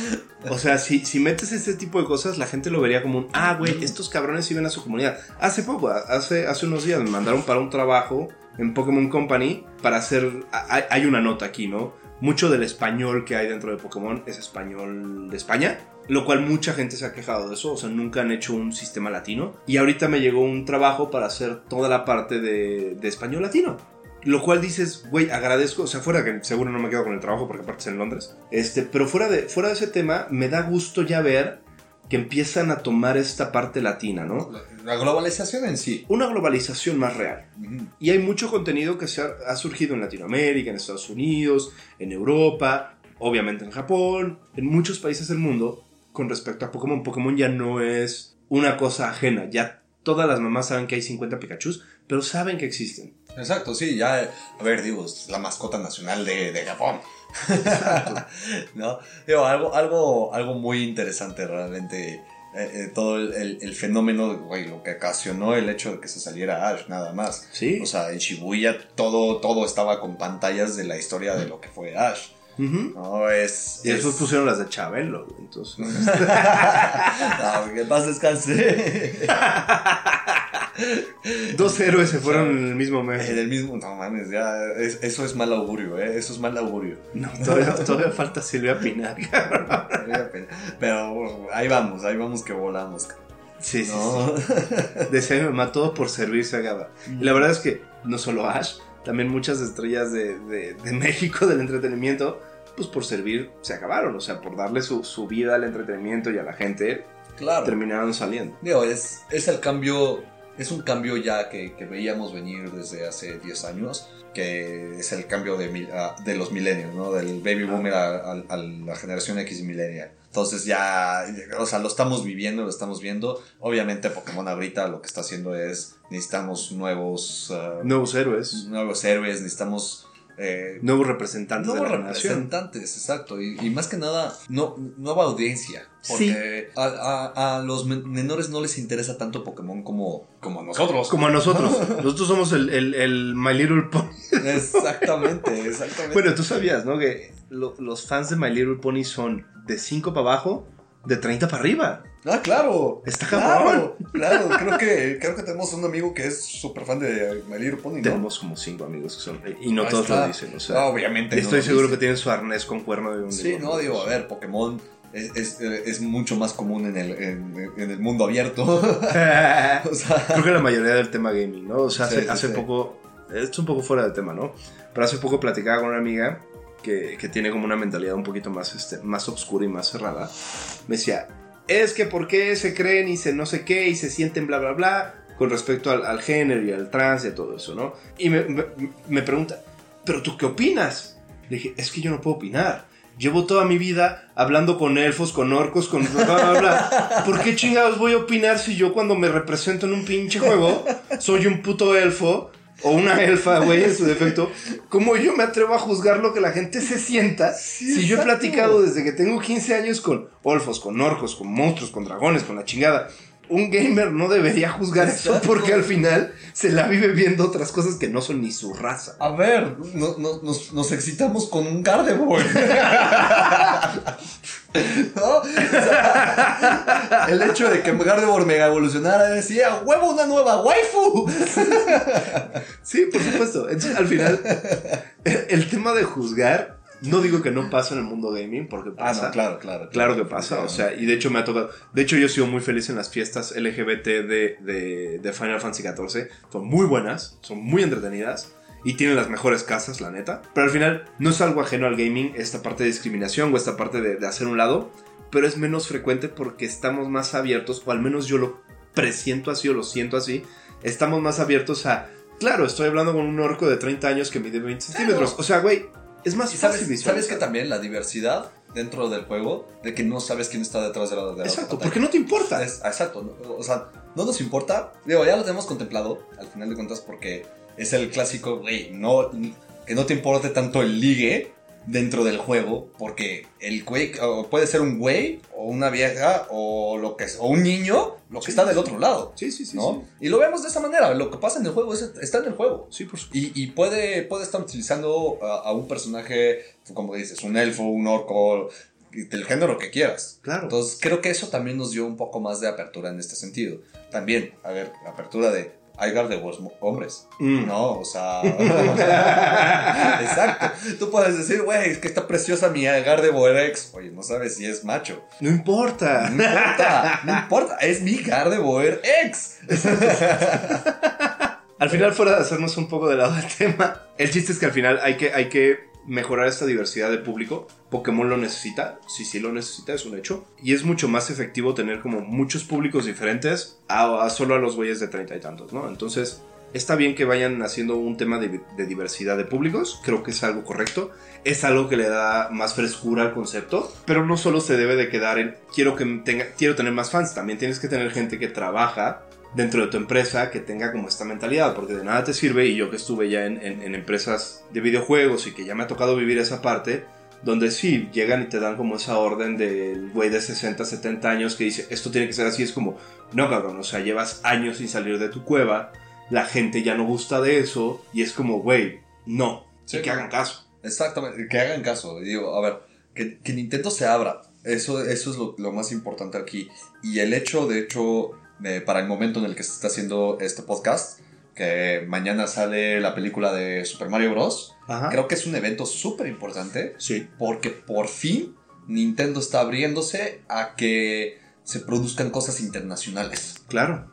O sea, si, si metes este tipo de cosas, la gente lo vería como un, ah, güey, estos cabrones sí ven a su comunidad. Hace poco, hace, hace unos días me mandaron para un trabajo en Pokémon Company para hacer, hay, hay una nota aquí, ¿no? Mucho del español que hay dentro de Pokémon es español de España lo cual mucha gente se ha quejado de eso, o sea, nunca han hecho un sistema latino. Y ahorita me llegó un trabajo para hacer toda la parte de, español latino. Lo cual dices, güey, agradezco, o sea, fuera que seguro no me quedo con el trabajo porque aparte es en Londres, este, pero fuera de, fuera de ese tema, me da gusto ya ver que empiezan a tomar esta parte latina, ¿no? La, globalización en sí. Una globalización más real. Y hay mucho contenido que se ha, surgido en Latinoamérica, en Estados Unidos, en Europa, obviamente en Japón, en muchos países del mundo, con respecto a Pokémon. Pokémon ya no es una cosa ajena. Ya todas las mamás saben que hay 50 Pikachus, pero saben que existen. Exacto, sí, ya, a ver, digo, es la mascota nacional de, de Japón. ¿No? Digo, algo, algo, algo muy interesante realmente. Eh, eh, todo el, el, fenómeno, güey, lo que ocasionó el hecho de que se saliera Ash, nada más. Sí. O sea, en Shibuya todo, todo estaba con pantallas de la historia de lo que fue Ash. No, es. Y después pusieron las de Chabelo, entonces. no, que paz descanse. Dos héroes se fueron en el mismo mes. En el mismo, no mames, ya. eso es mal augurio, ¿eh? Eso es mal augurio. No, todavía, falta Silvia Pinar, Pero ahí vamos, ahí vamos que volamos, Sí, sí, sí. Decía mi mamá, todo por servirse a Gaba. Y la verdad es que no solo Ash, también muchas estrellas de, de México del entretenimiento pues por servir se acabaron, o sea, por darle su, su vida al entretenimiento y a la gente, claro. terminaron saliendo. Digo, es, es el cambio, es un cambio ya que, que veíamos venir desde hace 10 años, que es el cambio de, ah, de los millennials, ¿no? Del baby boomer a, a, la generación X millennial. Entonces ya, o sea, lo estamos viviendo, lo estamos viendo. Obviamente Pokémon ahorita lo que está haciendo es, necesitamos nuevos... Ah, nuevos héroes. Nuevos héroes, necesitamos eh, nuevos representantes. Nuevos representantes, exacto. Y, más que nada, no, nueva audiencia. Porque a, los menores no les interesa tanto Pokémon como, como a nosotros. Como a nosotros. nosotros somos el, el, My Little Pony. exactamente, exactamente. Bueno, tú sabías, ¿no? Que los fans de My Little Pony son de 5 para abajo, de 30 para arriba. Ah, claro. Está cabrón. Claro, creo que, creo que tenemos un amigo que es súper fan de My Little Pony. Tenemos como cinco amigos que son. Y no todos lo dicen. O sea, obviamente. Estoy seguro que tienen su arnés con cuerno de un Sí, no, digo, a ver, Pokémon. Es, es, mucho más común en el, en, el mundo abierto. o sea, creo que la mayoría del tema gaming, ¿no? O sea, hace, hace poco. Esto es un poco fuera del tema, ¿no? Pero hace poco platicaba con una amiga que, que, tiene como una mentalidad un poquito más, este, más oscura y más cerrada. Me decía, es que por qué se creen y se no sé qué y se sienten bla bla bla con respecto al, género y al trans y a todo eso, ¿no? Y me, me, pregunta, ¿pero tú qué opinas? Le dije, es que yo no puedo opinar. Llevo toda mi vida hablando con elfos, con orcos, con bla, bla, bla. ¿Por qué chingados voy a opinar si yo cuando me represento en un pinche juego soy un puto elfo o una elfa, güey, en su defecto, ¿cómo yo me atrevo a juzgar lo que la gente se sienta si yo he platicado desde que tengo 15 años con olfos, con orcos, con monstruos, con dragones, con la chingada? Un gamer no debería juzgar eso porque al final se la vive viendo otras cosas que no son ni su raza. A ver, nos, excitamos con un Gardevoir. ¿No? el hecho de que Gardevoir mega evolucionara decía, huevo, una nueva waifu. sí, por supuesto. al final, el, tema de juzgar no digo que no pasa en el mundo gaming, porque ah, pasa. claro, claro, claro. que pasa. O sea, y de hecho me ha tocado. De hecho, yo he sido muy feliz en las fiestas LGBT de, de, de Final Fantasy XIV. Son muy buenas, son muy entretenidas. y tienen las mejores casas, la neta. Pero al final no es algo ajeno al gaming esta parte de discriminación o esta parte de, de hacer un lado, pero es menos frecuente porque estamos más abiertos, o al menos yo lo presiento así o lo siento así, estamos más abiertos a, claro, estoy hablando con un orco de 30 años que mide 20 centímetros, o sea, güey, es más fácil sabes, ¿Sabes que también la diversidad dentro del juego, de que no sabes quién está detrás de la, de Exacto, porque no te importa. exacto, o sea, no nos importa, digo, ya lo tenemos contemplado, al final de cuentas, porque es el clásico, güey, no, que no te importe tanto el ligue dentro del juego, porque el güey puede ser un güey o una vieja o lo que es, o un niño, lo que está del otro lado. Sí, sí, sí, ¿no? Y lo vemos de esa manera, lo que pasa en el juego está en el juego. Sí, por supuesto. Y, puede, puede estar utilizando a, un personaje, como dices, un elfo, un orco, del género que quieras. Claro. Entonces creo que eso también nos dio un poco más de apertura en este sentido. También, a ver, apertura de hay Gardevoir hombres. Mm. No, o sea. exacto. Tú puedes decir, güey, es que está preciosa mi Gardevoir ex. Oye, no sabes si es macho. No importa. No importa. No importa. Es mi Gardevoir ex. al final, fuera de hacernos un poco de lado del tema, el chiste es que al final hay que, hay que mejorar esta diversidad de público. Pokémon lo necesita, sí, sí lo necesita, es un hecho. Y es mucho más efectivo tener como muchos públicos diferentes a, solo a los güeyes de treinta y tantos, ¿no? Entonces, está bien que vayan haciendo un tema de, diversidad de públicos, creo que es algo correcto, es algo que le da más frescura al concepto, pero no solo se debe de quedar en quiero que quiero tener más fans, también tienes que tener gente que trabaja dentro de tu empresa que tenga como esta mentalidad, porque de nada te sirve, y yo que estuve ya en, empresas de videojuegos y que ya me ha tocado vivir esa parte, donde sí, llegan y te dan como esa orden del güey de 60, 70 años que dice, esto tiene que ser así, es como, no cabrón, o sea, llevas años sin salir de tu cueva, la gente ya no gusta de eso, y es como, güey, no, que hagan caso. Exactamente, que hagan caso, digo, a ver, que, que Nintendo se abra, eso, eso es lo, lo más importante aquí, y el hecho, de hecho, para el momento en el que se está haciendo este podcast, que mañana sale la película de Super Mario Bros. Creo que es un evento súper importante. Sí. Porque por fin Nintendo está abriéndose a que se produzcan cosas internacionales. Claro.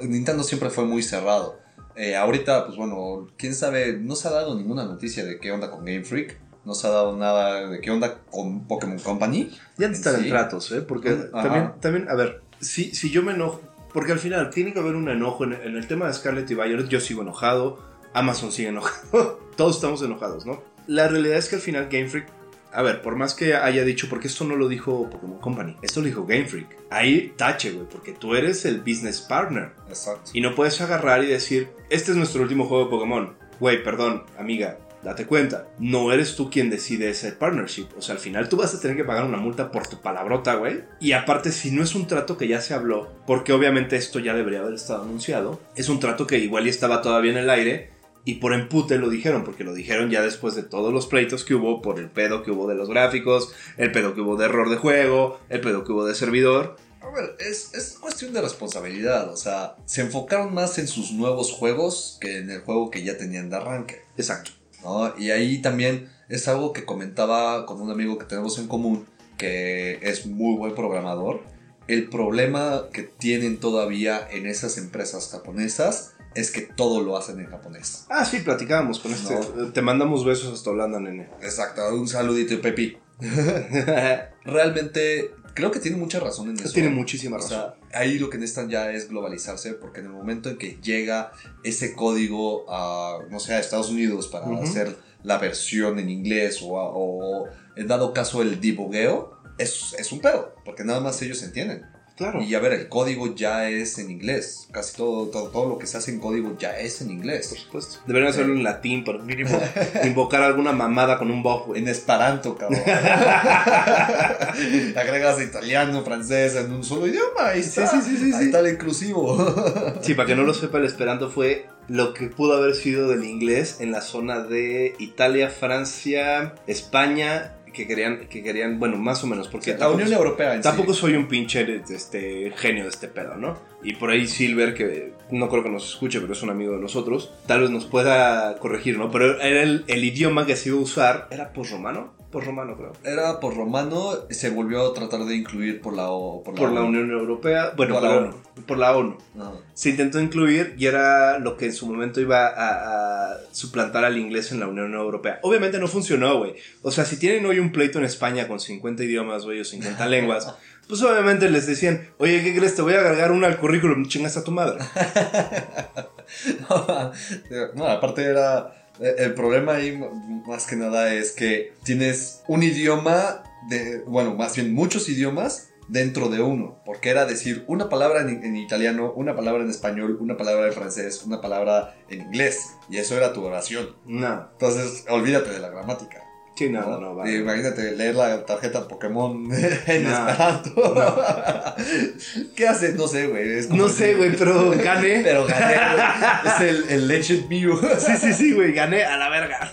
Nintendo siempre fue muy cerrado. Eh, ahorita, pues bueno, quién sabe, no se ha dado ninguna noticia de qué onda con Game Freak. No se ha dado nada de qué onda con Pokémon Company. Ya están en tratos, ¿eh? Porque también, también, a ver, si, si yo me enojo, porque al final tiene que haber un enojo en, el tema de Scarlett y Violet, yo sigo enojado, Amazon sigue enojado, todos estamos enojados, ¿no? La realidad es que al final Game Freak, a ver, por más que haya dicho, porque esto no lo dijo Pokémon Company, esto lo dijo Game Freak. Ahí tache, güey, porque tú eres el business partner. Exacto. Y no puedes agarrar y decir, este es nuestro último juego de Pokémon. Güey, perdón, amiga, date cuenta, no eres tú quien decide ese partnership. O sea, al final tú vas a tener que pagar una multa por tu palabrota, güey. Y aparte, si no es un trato que ya se habló, porque obviamente esto ya debería haber estado anunciado, es un trato que igual ya estaba todavía en el aire. Y por empute lo dijeron, porque lo dijeron ya después de todos los pleitos que hubo, por el pedo que hubo de los gráficos, el pedo que hubo de error de juego, el pedo que hubo de servidor. A ver, es, es, cuestión de responsabilidad. O sea, se enfocaron más en sus nuevos juegos que en el juego que ya tenían de arranque. Exacto. Y ahí también es algo que comentaba con un amigo que tenemos en común, que es muy buen programador. El problema que tienen todavía en esas empresas japonesas es que todo lo hacen en japonés. Ah, sí, platicábamos con este. Te mandamos besos hasta Holanda, nene. Exacto, un saludito, Pepi. Realmente creo que tiene mucha razón en eso. Tiene muchísima razón. ahí lo que necesitan ya es globalizarse, porque en el momento en que llega ese código a, no sé, a Estados Unidos para hacer la versión en inglés o, o, en dado caso el debugueo, es, es un pedo, porque nada más ellos entienden. Y a ver, el código ya es en inglés. Casi todo, todo, todo lo que se hace en código ya es en inglés. Por supuesto. Deberían hacerlo en latín, por mínimo. invocar alguna mamada con un bug, En esperanto, cabrón. Agregas italiano, francés en un solo idioma. Ahí está. Sí, sí, sí, ahí está el inclusivo. sí, para que no lo sepa, el esperanto fue lo que pudo haber sido del inglés en la zona de Italia, Francia, España que querían, que querían, bueno, más o menos, porque... La Unión Europea Tampoco soy un pinche este, genio de este pedo, ¿no? y por ahí Silver, que no creo que nos escuche, pero es un amigo de nosotros, tal vez nos pueda corregir, ¿no? Pero era el, el idioma que se iba a usar, ¿era romano Por romano, creo. Era por romano, se volvió a tratar de incluir por la, por la, por la Unión Europea, bueno, por la, ONU. Por la ONU. Se intentó incluir y era lo que en su momento iba a, a, suplantar al inglés en la Unión Europea. Obviamente no funcionó, güey. O sea, si tienen hoy un pleito en España con 50 idiomas, güey, o 50 lenguas, pues obviamente les decían, oye, ¿qué crees? Te voy a agregar una al currículum, chingas a tu madre. no, aparte era... Eh, el problema ahí más que nada es que tienes un idioma de, bueno, más bien muchos idiomas dentro de uno, porque era decir una palabra en, italiano, una palabra en español, una palabra en francés, una palabra en inglés, y eso era tu oración. No. Entonces, olvídate de la gramática. Sí, no, no, vale. Imagínate leer la tarjeta Pokémon en Esperanto. ¿Qué haces? No sé, güey. No sé, güey, pero gané. pero gané, güey. Es el, el Legend Mew. sí, sí, sí, güey. Gané a la verga.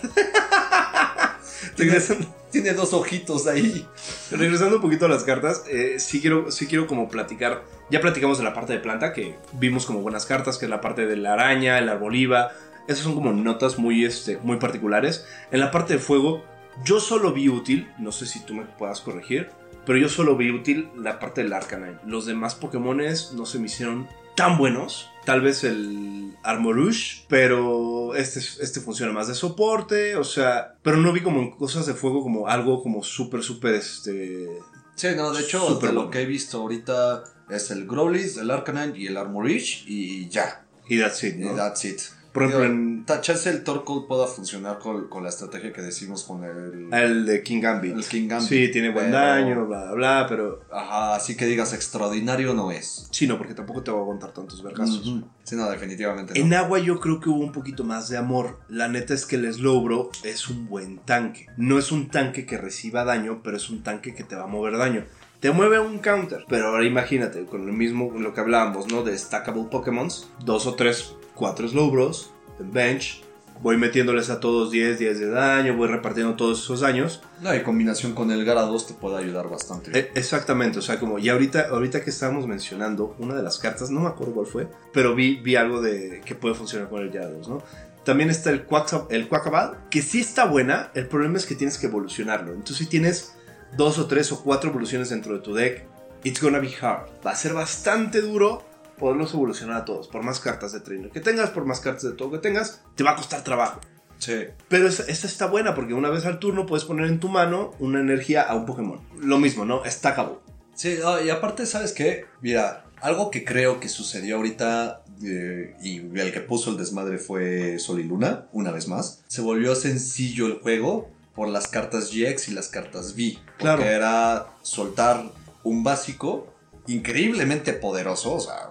Regresando. Tiene dos ojitos ahí. Regresando un poquito a las cartas, eh, sí, quiero, sí quiero como platicar. Ya platicamos de la parte de planta, que vimos como buenas cartas, que es la parte de la araña, el arboliva. Esas son como notas muy, este, muy particulares. En la parte de fuego, yo solo vi útil, no sé si tú me puedas corregir, pero yo solo vi útil la parte del Arcanine. Los demás Pokémones no se me hicieron tan buenos. Tal vez el Armorush, pero este, este funciona más de soporte, o sea, pero no vi como cosas de fuego como algo como súper, súper, este... Sí, no, de hecho, de lo que he visto ahorita es el Growlithe, el Arcanine y el Armorush y ya. Y that's it, ¿no? Y that's it. Por ejemplo, en... chance el Torkoal pueda funcionar con, con, la estrategia que decimos con el... El de King Gambit. El King Gambit. Sí, tiene buen daño, bla, bla, bla, pero... Ajá, así que digas extraordinario no es. Sí, no, porque tampoco te va a aguantar tantos vergazos. Sí, no, definitivamente no. En agua yo creo que hubo un poquito más de amor. La neta es que el Slowbro es un buen tanque. No es un tanque que reciba daño, pero es un tanque que te va a mover daño te mueve un counter. Pero ahora imagínate, con lo mismo, lo que hablábamos, ¿no? De stackable Pokémon, dos o tres, cuatro Slowbros, bench, voy metiéndoles a todos 10, 10 de daño, voy repartiendo todos esos daños. No, y combinación con el Garados te puede ayudar bastante. E, exactamente, o sea, como, y ahorita, ahorita que estábamos mencionando una de las cartas, no me acuerdo cuál fue, pero vi, vi algo de que puede funcionar con el Garados, ¿no? También está el, Quack, el Quackabal, que sí está buena, el problema es que tienes que evolucionarlo. Entonces, si tienes dos o tres o cuatro evoluciones dentro de tu deck, it's gonna be hard. Va a ser bastante duro poderlos evolucionar a todos. Por más cartas de trainer que tengas, por más cartas de todo que tengas, te va a costar trabajo. Sí. Pero esta, está buena porque una vez al turno puedes poner en tu mano una energía a un Pokémon. Lo mismo, ¿no? Stackable. Sí, y aparte, ¿sabes qué? Mira, algo que creo que sucedió ahorita eh, y el que puso el desmadre fue Sol y Luna, una vez más. Se volvió sencillo el juego por las cartas GX y las cartas V. Claro. Porque era soltar un básico increíblemente poderoso. O sea,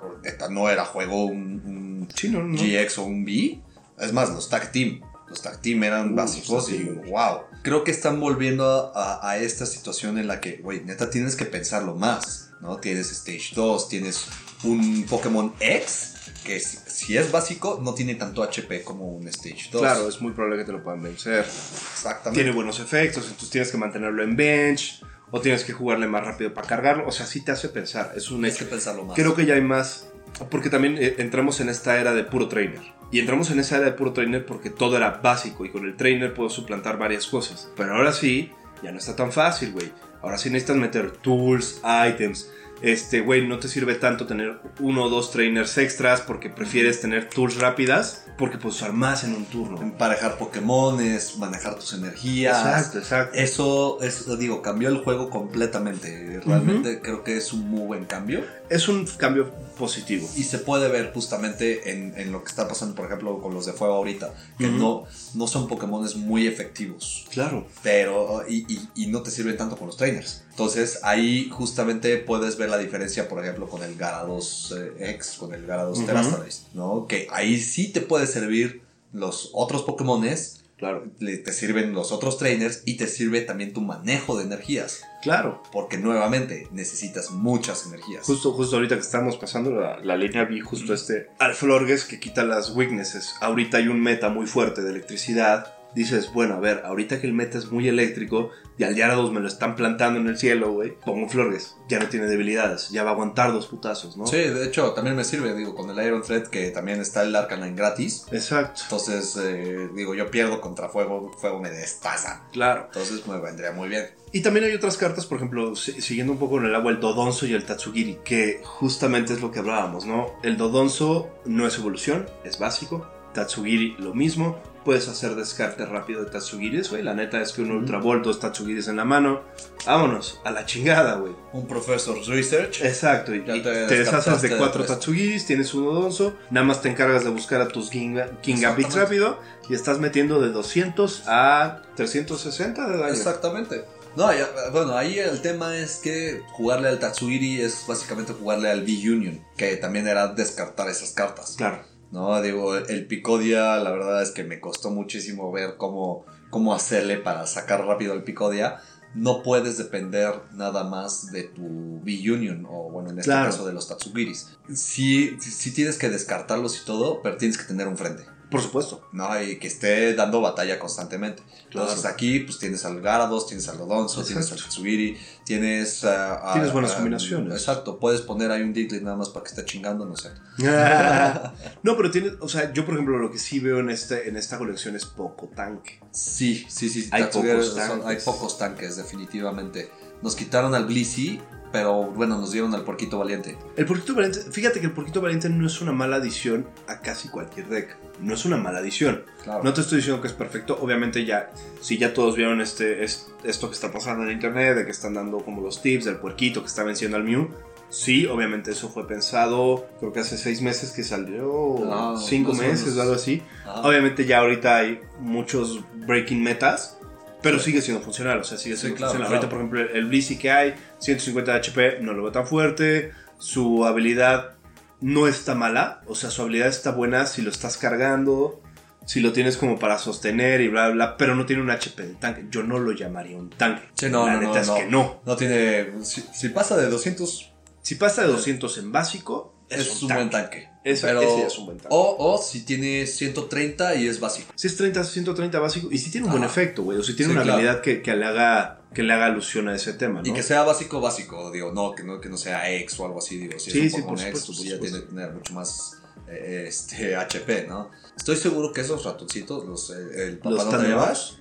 no era juego un, GX o un B. Es más, los tag team. Los tag team eran básicos y wow. Creo que están volviendo a, esta situación en la que, güey, neta tienes que pensarlo más. ¿no? Tienes Stage 2, tienes un Pokémon X que si es básico no tiene tanto HP como un Stage 2. Claro, es muy probable que te lo puedan vencer. Exactamente. Tiene buenos efectos, entonces tienes que mantenerlo en bench o tienes que jugarle más rápido para cargarlo. O sea, sí te hace pensar. Es un hecho. que pensarlo más. Creo que ya hay más. Porque también eh, entramos en esta era de puro trainer. Y entramos en esa era de puro trainer porque todo era básico y con el trainer puedo suplantar varias cosas. Pero ahora sí, ya no está tan fácil, güey. Ahora sí necesitas meter tools, items, este, güey, no te sirve tanto tener uno o dos trainers extras porque prefieres tener tools rápidas porque puedes usar más en un turno. Emparejar Pokémones, manejar tus energías. Exacto, exacto. Eso, eso, digo, cambió el juego completamente. Realmente creo que es un muy buen cambio. Es un cambio positivo. Y se puede ver justamente en, lo que está pasando, por ejemplo, con los de fuego ahorita, que no, no son Pokémones muy efectivos. Claro. Pero, y, y no te sirven tanto con los trainers. Entonces ahí justamente puedes ver la diferencia, por ejemplo, con el Garados eh, X, con el Garados uh ¿no? Que ahí sí te puede servir los otros Pokémones, claro. te sirven los otros trainers y te sirve también tu manejo de energías. Claro. Porque nuevamente necesitas muchas energías. Justo, justo ahorita que estamos pasando la, línea, vi justo este Alflorges que quita las weaknesses. Ahorita hay un meta muy fuerte de electricidad dices, bueno, a ver, ahorita que el meta es muy eléctrico y al Gyarados me lo están plantando en el cielo, güey, pongo Flores, ya no tiene debilidades, ya va a aguantar dos putazos, ¿no? Sí, de hecho, también me sirve, digo, con el Iron Thread que también está el Arcanine gratis. Exacto. Entonces, eh, digo, yo pierdo contra fuego, fuego me destaza. Claro. Entonces me vendría muy bien. Y también hay otras cartas, por ejemplo, siguiendo un poco en el agua, el Dodonzo y el Tatsugiri, que justamente es lo que hablábamos, ¿no? El Dodonzo no es evolución, es básico. Tatsugiri lo mismo puedes hacer descarte rápido de Tatsugiris, güey. La neta es que un Ultra Ball, dos Tatsugiris en la mano. Vámonos, a la chingada, güey. Un Professor Research. Exacto, y, te, deshaces de cuatro Tatsugiris, tienes un Odonzo, nada más te encargas de buscar a tus King, King rápido y estás metiendo de 200 a 360 de daño. Exactamente. No, bueno, ahí el tema es que jugarle al Tatsugiri es básicamente jugarle al B-Union, que también era descartar esas cartas. Claro. No, digo, el Picodia, la verdad es que me costó muchísimo ver cómo, cómo hacerle para sacar rápido el Picodia. No puedes depender nada más de tu B-Union, o bueno, en este caso de los Tatsugiris. Sí, sí tienes que descartarlos y todo, pero tienes que tener un frente. Por supuesto. No, y que esté dando batalla constantemente. Entonces aquí pues tienes al Garados, tienes al Rodonzo, tienes al Tsugiri, tienes... tienes buenas combinaciones. Exacto, puedes poner ahí un Diglett nada más para que esté chingando, no sé. no, pero tienes, o sea, yo por ejemplo lo que sí veo en, este, en esta colección es poco tanque. Sí, sí, sí. Hay pocos, tanques. hay pocos tanques, definitivamente. Nos quitaron al Blissey pero bueno, nos dieron al Porquito Valiente. El Porquito Valiente, fíjate que el Porquito Valiente no es una mala adición a casi cualquier deck. No es una mala adición. No te estoy diciendo que es perfecto. Obviamente ya, si ya todos vieron este, esto que está pasando en internet, de que están dando como los tips del puerquito que está venciendo al Mew. Sí, obviamente eso fue pensado, creo que hace seis meses que salió, ah, cinco meses o algo así. Ah. Obviamente ya ahorita hay muchos breaking metas pero sigue siendo funcional, o sea, sigue siendo funcional. Ahorita, por ejemplo, el Blissey que hay, 150 HP, no lo veo tan fuerte. Su habilidad no está mala, o sea, su habilidad está buena si lo estás cargando, si lo tienes como para sostener y bla, bla, pero no tiene un HP de tanque. Yo no lo llamaría un tanque. Sí, no, La neta es que no. No tiene. Si, pasa de 200. Si pasa de 200 en básico, es, un, buen tanque. Ese, es un buen tanque. O, si tiene 130 y es básico. Si es 30, 130 básico. Y si tiene un buen efecto, güey. O si tiene una habilidad que, le haga que le haga alusión a ese tema, ¿no? Y que sea básico, básico, digo, no, que no, que no sea ex o algo así, digo, si sí, es un sí, por ex, pues ya tiene que tener mucho más este, HP, ¿no? Estoy seguro que esos ratoncitos, los, eh, el papá no te vayas,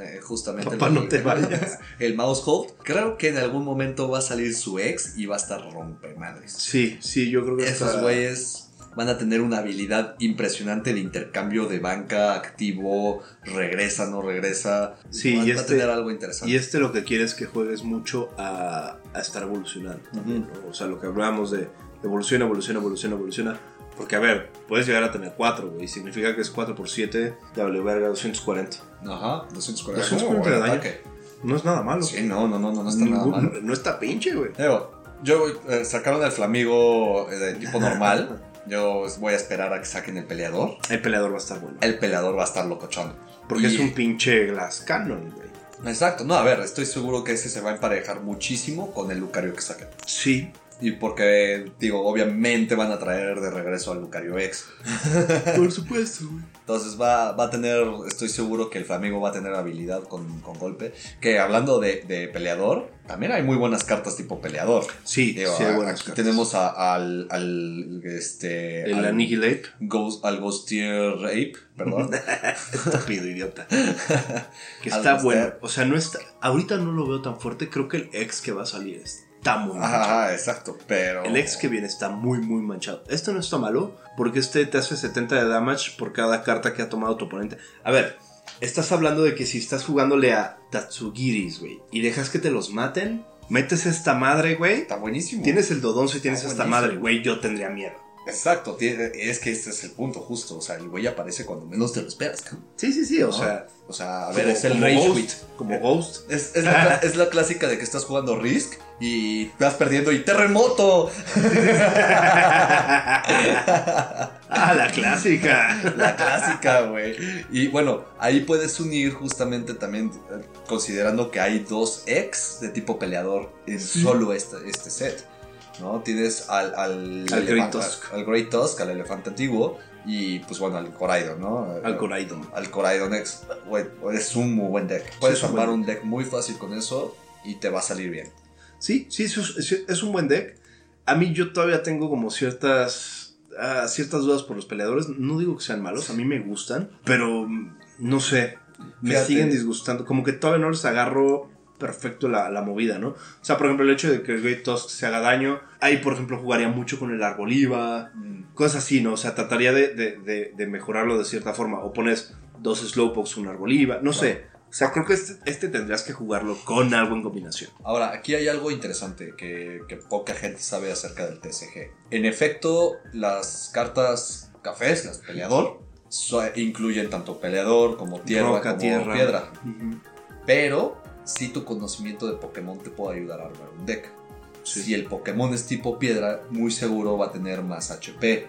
eh, justamente papá no te vayas, el mouse hold, creo que en algún momento va a salir su ex y va a estar rompe madres. Sí, sí, yo creo que esos güeyes van a tener una habilidad impresionante de intercambio de banca, activo, regresa, no regresa. Sí, van, y este, a tener algo interesante. Y este lo que quiere es que juegues mucho a, a estar evolucionando. O sea, lo que hablábamos de evoluciona, evoluciona, evoluciona, evoluciona porque, a ver, puedes llegar a tener 4, güey. Significa que es 4 por 7, ya vale verga, 240. Ajá, 240. 240 de daño. No es nada malo. Sí, no, no, no, no, está nada malo. No está pinche, güey. yo eh, sacaron al Flamigo eh, de tipo normal. Yo voy a esperar a que saquen el peleador. El peleador va a estar bueno. El peleador va a estar locochón. Porque es un pinche Glass Cannon, güey. Exacto, no, a ver, estoy seguro que ese se va a emparejar muchísimo con el Lucario que saquen. Sí, y porque, digo, obviamente van a traer de regreso al Lucario X. Por supuesto, güey. Entonces va, va, a tener, estoy seguro que el Flamengo va a tener habilidad con, con golpe. Que hablando de, de, peleador, también hay muy buenas cartas tipo peleador. Sí, sí hay buenas aquí tenemos al, al, este... El Annihilate. Ghost, al Ghostier Ape, perdón. Estúpido idiota. que está bueno. O sea, no está, ahorita no lo veo tan fuerte. Creo que el ex que va a salir es está muy manchado. Ah, exacto, pero... El ex que viene está muy, muy manchado. Esto no está malo, porque este te hace 70 de damage por cada carta que ha tomado tu oponente. A ver, estás hablando de que si estás jugándole a Tatsugiris, güey, y dejas que te los maten, metes esta madre, güey. Está buenísimo. Tienes el Dodonzo y tienes esta madre, güey, yo tendría miedo. Exacto, es que este es el punto justo, o sea, el güey aparece cuando menos te lo esperas, Sí, sí, sí, o sea, o sea, a ver, es el Rage Quit. Como Ghost. Es, la, es, la, clásica de que estás jugando Risk y vas perdiendo y ¡Terremoto! ah, la clásica. La clásica, güey. Y bueno, ahí puedes unir justamente también, eh, considerando que hay dos ex de tipo peleador en solo este, este set. ¿No? Tienes al, al, al, Great Tusk. al Great Tusk, al elefante antiguo, Y pues bueno, al Coraidon, ¿no? Al Coraidon. Al Coraidon X. Güey, es un muy buen deck. Puedes armar un deck muy fácil con eso y te va a salir bien. Sí, sí, es, un buen deck. A mí yo todavía tengo como ciertas, ah, ciertas dudas por los peleadores. No digo que sean malos, a mí me gustan, pero no sé, me siguen disgustando. Como que todavía no les agarro perfecto la, movida, ¿no? O sea, por ejemplo, el hecho de que el Great Tusk se haga daño. Ahí, por ejemplo, jugaría mucho con el Arboliva. Mm. Cosas así, ¿no? O sea, trataría de, mejorarlo de cierta forma. O pones dos Slowpokes, un Arboliva. No sé. O sea, creo que este, este, tendrías que jugarlo con algo en combinación. Ahora, aquí hay algo interesante que, poca gente sabe acerca del TSG. En efecto, las cartas cafés, las peleador, incluyen tanto peleador como tierra como piedra. Pero si tu conocimiento de Pokémon te puede ayudar a armar un deck. Si el Pokémon es tipo piedra, muy seguro va a tener más HP.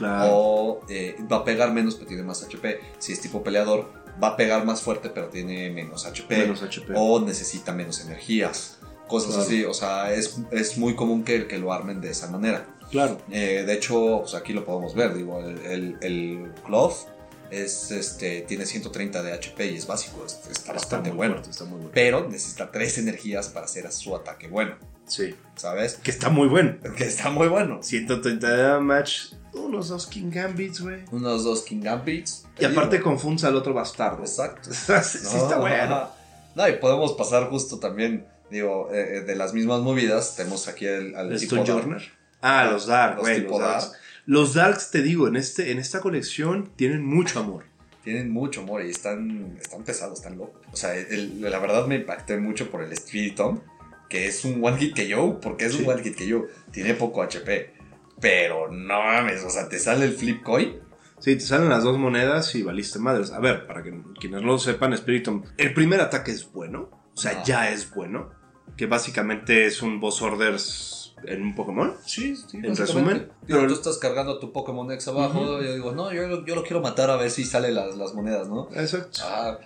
O eh, va a pegar menos, pero tiene más HP. Si es tipo peleador, va a pegar más fuerte, pero tiene menos HP. O necesita menos energías. Cosas así. O sea, es, es, muy común que, que lo armen de esa manera. Claro. Eh, de hecho, pues aquí lo podemos ver. Digo, el, el, el Cloth es, este, tiene 130 de HP y es básico, está, bastante bueno. está muy bueno. Pero necesita 3 energías para hacer su ataque bueno. Sí. ¿Sabes? Que está muy bueno. Que está muy bueno. 130 de damage, unos dos King Gambits, güey. Unos dos King Gambits. Y aparte confunza al otro bastardo. Exacto. sí, está bueno. No, y podemos pasar justo también, digo, eh, eh, de las mismas movidas, tenemos aquí el, al tipo Dark. Ah, los Dark, güey. Los, los los Darks, te digo, en, este, en esta colección tienen mucho amor. Tienen mucho amor y están, están pesados, están locos. O sea, la verdad me impacté mucho por el Spiritomb, que es un One Hit yo porque es un One Hit yo Tiene poco HP. Pero no mames, o sea, te sale el Flip Coin. Sí, te salen las dos monedas y valiste madres. A ver, para que quienes no lo sepan, Spiritomb, el primer ataque es bueno. O sea, ya es bueno. Que básicamente es un boss orders en un Pokémon. Sí, sí. En resumen. Pero tú estás cargando tu Pokémon X abajo. Y yo digo, no, yo, lo quiero matar a ver si salen las, las monedas, ¿no? Exacto. Ah,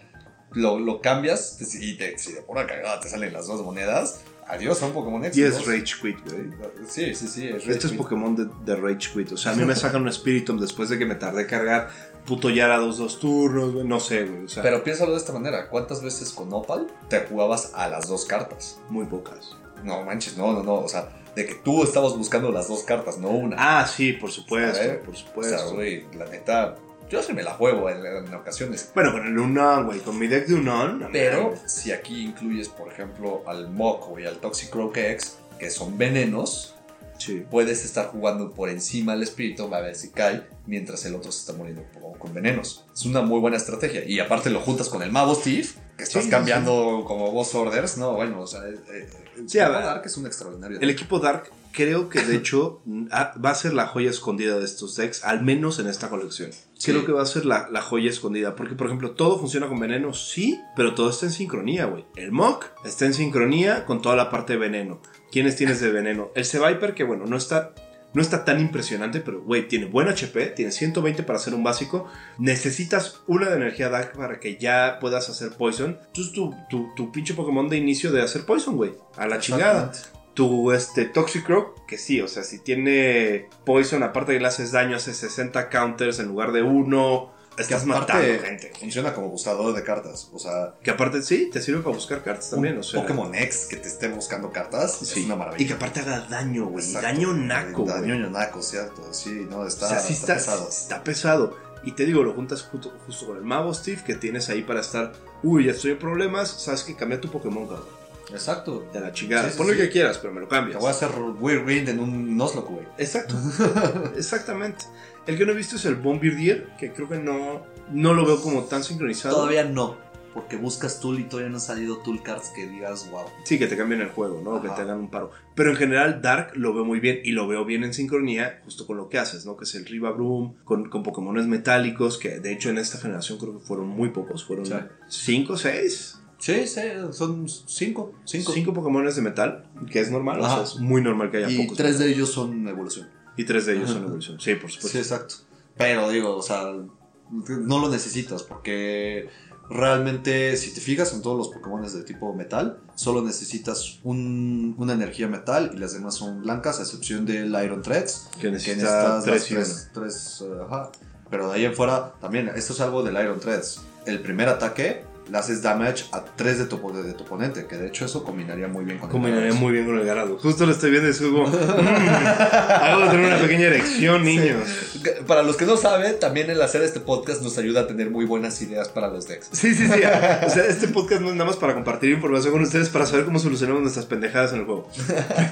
lo, lo, cambias y te, si de pura cagada te salen las dos monedas. Adiós a un Pokémon X. Y es Rage Quit, güey. Sí, sí, sí. Es este es Pokémon de, de, Rage Quit. O sea, a mí me sacan un Spiritomb después de que me tardé cargar puto ya a dos, dos turnos, güey. No sé, güey. O sea, Pero piénsalo de esta manera. ¿Cuántas veces con Opal te jugabas a las dos cartas? Muy pocas. No manches, no, no, no. O sea, de que tú estabas buscando las dos cartas, no una. Ah, sí, por supuesto, por supuesto. O sea, güey, la neta, yo sí me la juego en, ocasiones. Bueno, con el Unon, güey, con mi deck de Unon. Pero si aquí incluyes, por ejemplo, al Moco y al Toxicroak X, que son venenos, sí. puedes estar jugando por encima al espíritu, a ver si cae, mientras el otro se está muriendo con venenos. Es una muy buena estrategia. Y aparte lo juntas con el Mago Steve, que estás cambiando como boss orders, no, bueno, o sea, eh, eh, el equipo Dark es un extraordinario. El equipo Dark creo que de hecho va a ser la joya escondida de estos decks, al menos en esta colección. Creo que va a ser la, joya escondida, porque por ejemplo todo funciona con veneno, sí, pero todo está en sincronía, güey. El Mock está en sincronía con toda la parte de veneno. ¿Quiénes tienes de veneno? El Seviper, que bueno, no está no está tan impresionante, pero güey, tiene buen HP, tiene 120 para hacer un básico. Necesitas una de energía Dark para que ya puedas hacer Poison. Entonces tu, tu, tu pinche Pokémon de inicio de hacer Poison, güey. A la chingada. Tu este, Toxicroak, que sí, o sea, si tiene Poison, aparte de que le haces daño, hace 60 counters en lugar de uno Estás matando gente. Funciona como buscador de cartas. O sea. Que aparte sí, te sirve para buscar cartas también. O sea, Pokémon X que te esté buscando cartas es una maravilla. Y que aparte haga daño, güey. Daño naco. Daño naco, cierto. Sí, no, está, está, pesado. Está pesado. Y te digo, lo juntas justo, justo con el Mago Steve que tienes ahí para estar. Uy, ya estoy en problemas. Sabes que cambia tu Pokémon, cabrón. Exacto. De la chingada. Pon lo que quieras, pero me lo cambias. Te voy a hacer Weird en un Nuzlocke, güey. Exacto. Exactamente. El que no he visto es el Bombirdier, que creo que no, no lo veo como tan sincronizado. Todavía no, porque buscas Tool y todavía no han salido Tool Cards que digas, wow. Sí, que te cambien el juego, ¿no? Que te hagan un paro. Pero en general, Dark lo veo muy bien y lo veo bien en sincronía justo con lo que haces, ¿no? Que es el Riva Broom, con, con Pokémones metálicos, que de hecho en esta generación creo que fueron muy pocos, fueron 5 o 6. Sí, sí, son 5. 5 cinco Pokémones de metal, que es normal, o sea, es muy normal que haya y pocos. Y tres de ellos son evolución. Y tres de ellos son evolución. Sí, por supuesto. Sí, exacto. Pero digo, o sea, no lo necesitas porque realmente si te fijas en todos los Pokémon de tipo metal, solo necesitas una energía metal y las demás son blancas, a excepción del Iron Threads. Que necesitas tres, tres, eh, ajá. Pero de ahí en fuera, también, esto es algo del Iron Threads. El primer ataque le haces damage a 3 de tu, de, tu oponente, que de hecho eso combinaría muy bien con Combinaría muy bien con el Garado. Justo lo estoy viendo y es como... Hago de tener una pequeña erección, niños. Para los que no saben, también el hacer este podcast nos ayuda a tener muy buenas ideas para los decks. Sí, sí, sí. O sea, este podcast no es nada más para compartir información con ustedes, para saber cómo solucionamos nuestras pendejadas en el juego.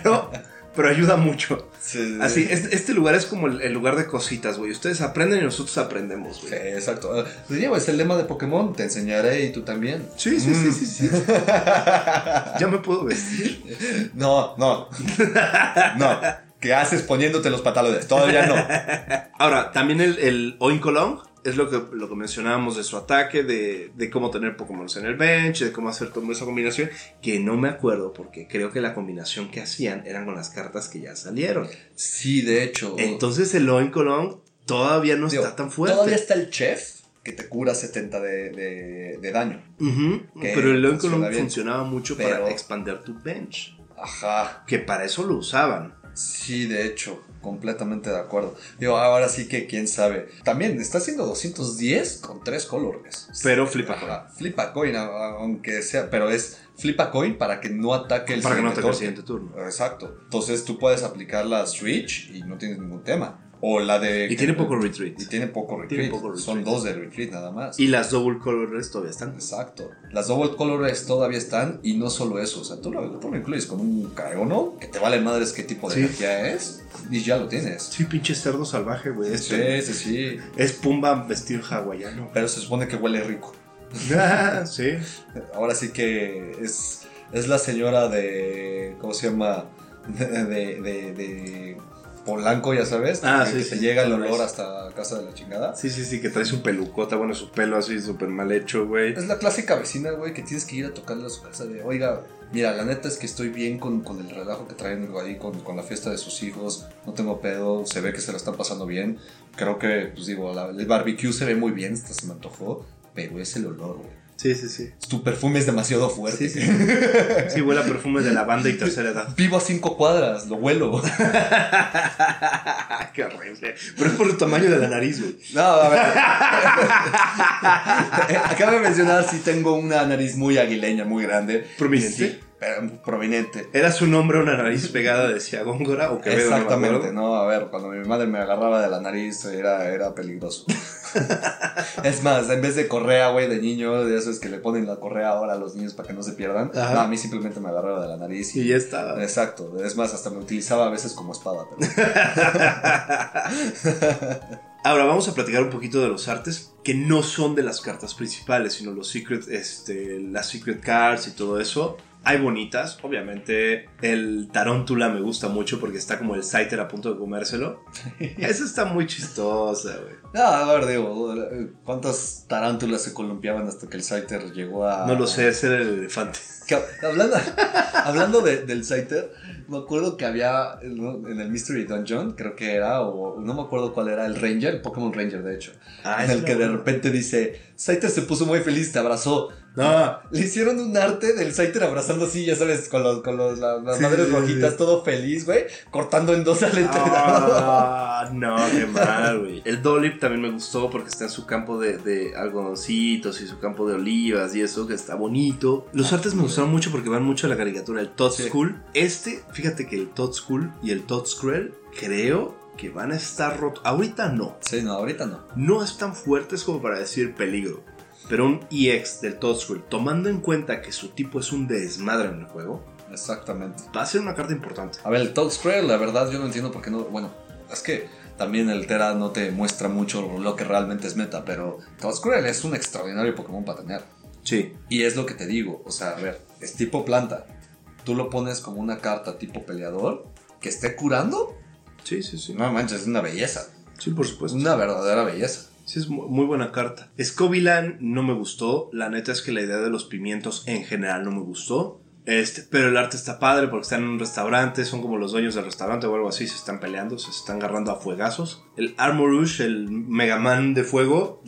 Pero pero ayuda mucho. Así, este, lugar es como el, lugar de cositas, güey. Ustedes aprenden y nosotros aprendemos, güey. Sí, exacto. Uh, es el lema de Pokémon, te enseñaré y tú también. Sí, sí, sí, sí, sí. ¿Ya me puedo vestir? No, no. No. ¿Qué haces poniéndote los pantalones? Todavía no. Ahora, también el, el Oinkolong es lo que, lo que mencionábamos de su ataque, de, de, cómo tener Pokémon en el bench, de cómo hacer toda esa combinación, que no me acuerdo porque creo que la combinación que hacían eran con las cartas que ya salieron. Sí, de hecho. Entonces el Oinkolong todavía no está tan fuerte. Todavía está el Chef que te cura 70 de, de, daño. Pero el Oinkolong funcionaba mucho para expandir tu bench. Ajá. Que para eso lo usaban. Sí, de hecho, completamente de acuerdo. Digo, ahora sí que quién sabe. También está haciendo 210 con tres colores. Pero flipa coin. Flipa coin, aunque sea, pero es flipa coin para que no ataque el para que no ataque el siguiente turno. Exacto. Entonces tú puedes aplicar la switch y no tienes ningún tema. O la de. Y tiene poco retreat. Y tiene poco retreat. Son dos de retreat nada más. Y las double colors todavía están. Exacto. Las double colors todavía están. Y no solo eso. O sea, tú lo, tú lo incluyes con un Cargono que te vale madres qué tipo de energía es. Y ya lo tienes. Sí, pinche cerdo salvaje, güey. Sí, sí, sí. Es Pumba vestido hawaiano. Pero se supone que huele rico. Ah, sí. Ahora sí que es, es la señora de. ¿Cómo se llama? de, de Polanco, ya sabes. Ah, que, sí, se llega el olor hasta casa de la chingada. Sí, sí, sí, que trae su pelucota, bueno, su pelo así súper mal hecho, güey. Es la clásica vecina, güey, que tienes que ir a tocarle a su casa de, oiga, mira, la neta es que estoy bien con, con el relajo que traen ahí, con, con, la fiesta de sus hijos, no tengo pedo, se ve que se la están pasando bien. Creo que, pues digo, el barbecue se ve muy bien, hasta se me antojó, pero es el olor, güey. Sí, sí, sí. Tu perfume es demasiado fuerte. Sí, sí. sí huele a perfume de lavanda y tercera edad. Vivo a cinco cuadras, lo huelo. Qué horrible. Pero es por el tamaño de la nariz, güey. No, a ver. Acabo de mencionar si tengo una nariz muy aguileña, muy grande. Prominente prominente. ¿Era su nombre una nariz pegada decía Góngora o Quevedo? Exactamente, no, a ver, cuando mi madre me agarraba de la nariz era, era peligroso. es más, en vez de correa, güey, de niño, de esos que le ponen la correa ahora a los niños para que no se pierdan, a mí simplemente me agarraba de la nariz. Y, y ya estaba. Exacto, es más, hasta me utilizaba a veces como espada. Ahora vamos a platicar un poquito de los artes que no son de las cartas principales, sino los secret, este, las secret cards y todo eso. Hay bonitas, obviamente. El tarántula me gusta mucho porque está como el Scyther a punto de comérselo. Esa está muy chistosa, güey. No, a ver, digo, ¿cuántas tarántulas se columpiaban hasta que el Scyther llegó a. No lo sé, ese era el elefante. hablando hablando del Scyther, me acuerdo que había en el Mystery Dungeon, creo que era, o no me acuerdo cuál era, el Ranger, Pokémon Ranger de hecho. Ah, en el que de repente dice: Scyther se puso muy feliz, te abrazó. No, le hicieron un arte del Scyther abrazando así, ya sabes, con, los, con los, las, madres rojitas, todo feliz, güey, cortando en dos al entrenador. Ah, no, qué mal, güey. El Dolip también me gustó porque está en su campo de, de, algodoncitos y su campo de olivas y eso, que está bonito. Los artes me gustaron mucho porque van mucho a la caricatura. El Todd School. Este, fíjate que el Todd School y el Todd Screll, creo que van a estar rotos. Ahorita no. Sí, no, ahorita no. No están fuertes como para decir peligro pero un EX del Todd tomando en cuenta que su tipo es un desmadre en el juego, exactamente. Va a ser una carta importante. A ver, el Todd la verdad, yo no entiendo por qué no. Bueno, es que también el Tera no te muestra mucho lo que realmente es meta, pero Todd es un extraordinario Pokémon para tener. Sí. Y es lo que te digo, o sea, a ver, es tipo planta. Tú lo pones como una carta tipo peleador que esté curando. Sí, sí, sí. No manches, es una belleza. Sí, por supuesto. Una verdadera belleza. Sí, es muy buena carta. Scovilan no me gustó. La neta es que la idea de los pimientos en general no me gustó. Este, pero el arte está padre porque están en un restaurante, son como los dueños del restaurante o algo así, se están peleando, se están agarrando a fuegazos. El Armorush, el Megaman de fuego,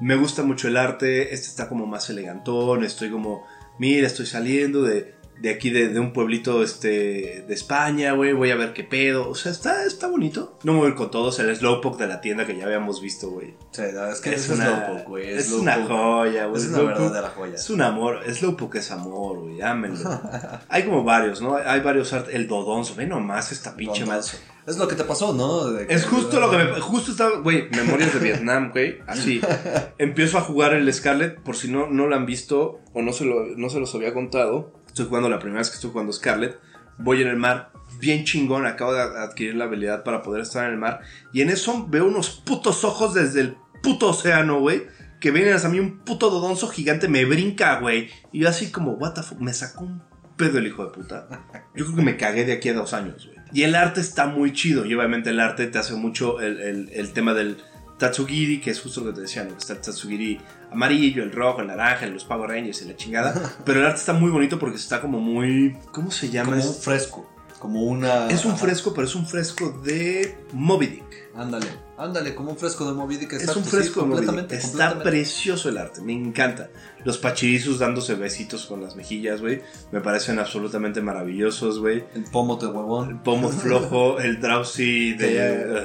me gusta mucho el arte, este está como más elegantón, estoy como, mira, estoy saliendo de, de aquí de, de un pueblito este, de España, güey, voy a ver qué pedo. O sea, está, está bonito. No me voy con todos, el Slowpoke de la tienda que ya habíamos visto, güey. Sí, no, es que Es es, una- Slowpoke, güey. Es una joya, güey. Es una verdadera joya. Es un amor, Slowpoke es amor, güey, ámenlo. Hay como varios, ¿no? Hay varios art, el Dodonzo, ve nomás esta pinche. Dondazo. Es lo que te pasó, ¿no? Es justo lo que me. Justo estaba. Güey, Memorias de Vietnam, güey. Así. Empiezo a jugar el Scarlet. Por si no, no lo han visto o no se, lo, no se los había contado. Estoy jugando la primera vez que estoy jugando Scarlet. Voy en el mar. Bien chingón. Acabo de adquirir la habilidad para poder estar en el mar. Y en eso veo unos putos ojos desde el puto océano, güey. Que vienen hacia mí un puto dodonzo gigante. Me brinca, güey. Y yo así como, what the fuck. Me sacó un pedo el hijo de puta. Yo creo que me cagué de aquí a dos años, güey. Y el arte está muy chido. Y obviamente el arte te hace mucho el, el- el tema del Tatsugiri, que es justo lo que te decía, ¿no? Está el Tatsugiri amarillo, el rojo, el naranja, los Power Rangers y la chingada. Pero el arte está muy bonito porque está como muy. ¿Cómo se llama? Como un Es, fresco. Como una. es un fresco, pero es un fresco de Moby Dick. Ándale, ándale, como un fresco de Moby Dick. Es un sí, fresco de completamente. Está completamente. precioso el arte, me encanta. Los pachirizos dándose besitos con las mejillas, güey. Me parecen absolutamente maravillosos, güey. El pomo de El huevón. pomo flojo, el drowsy de...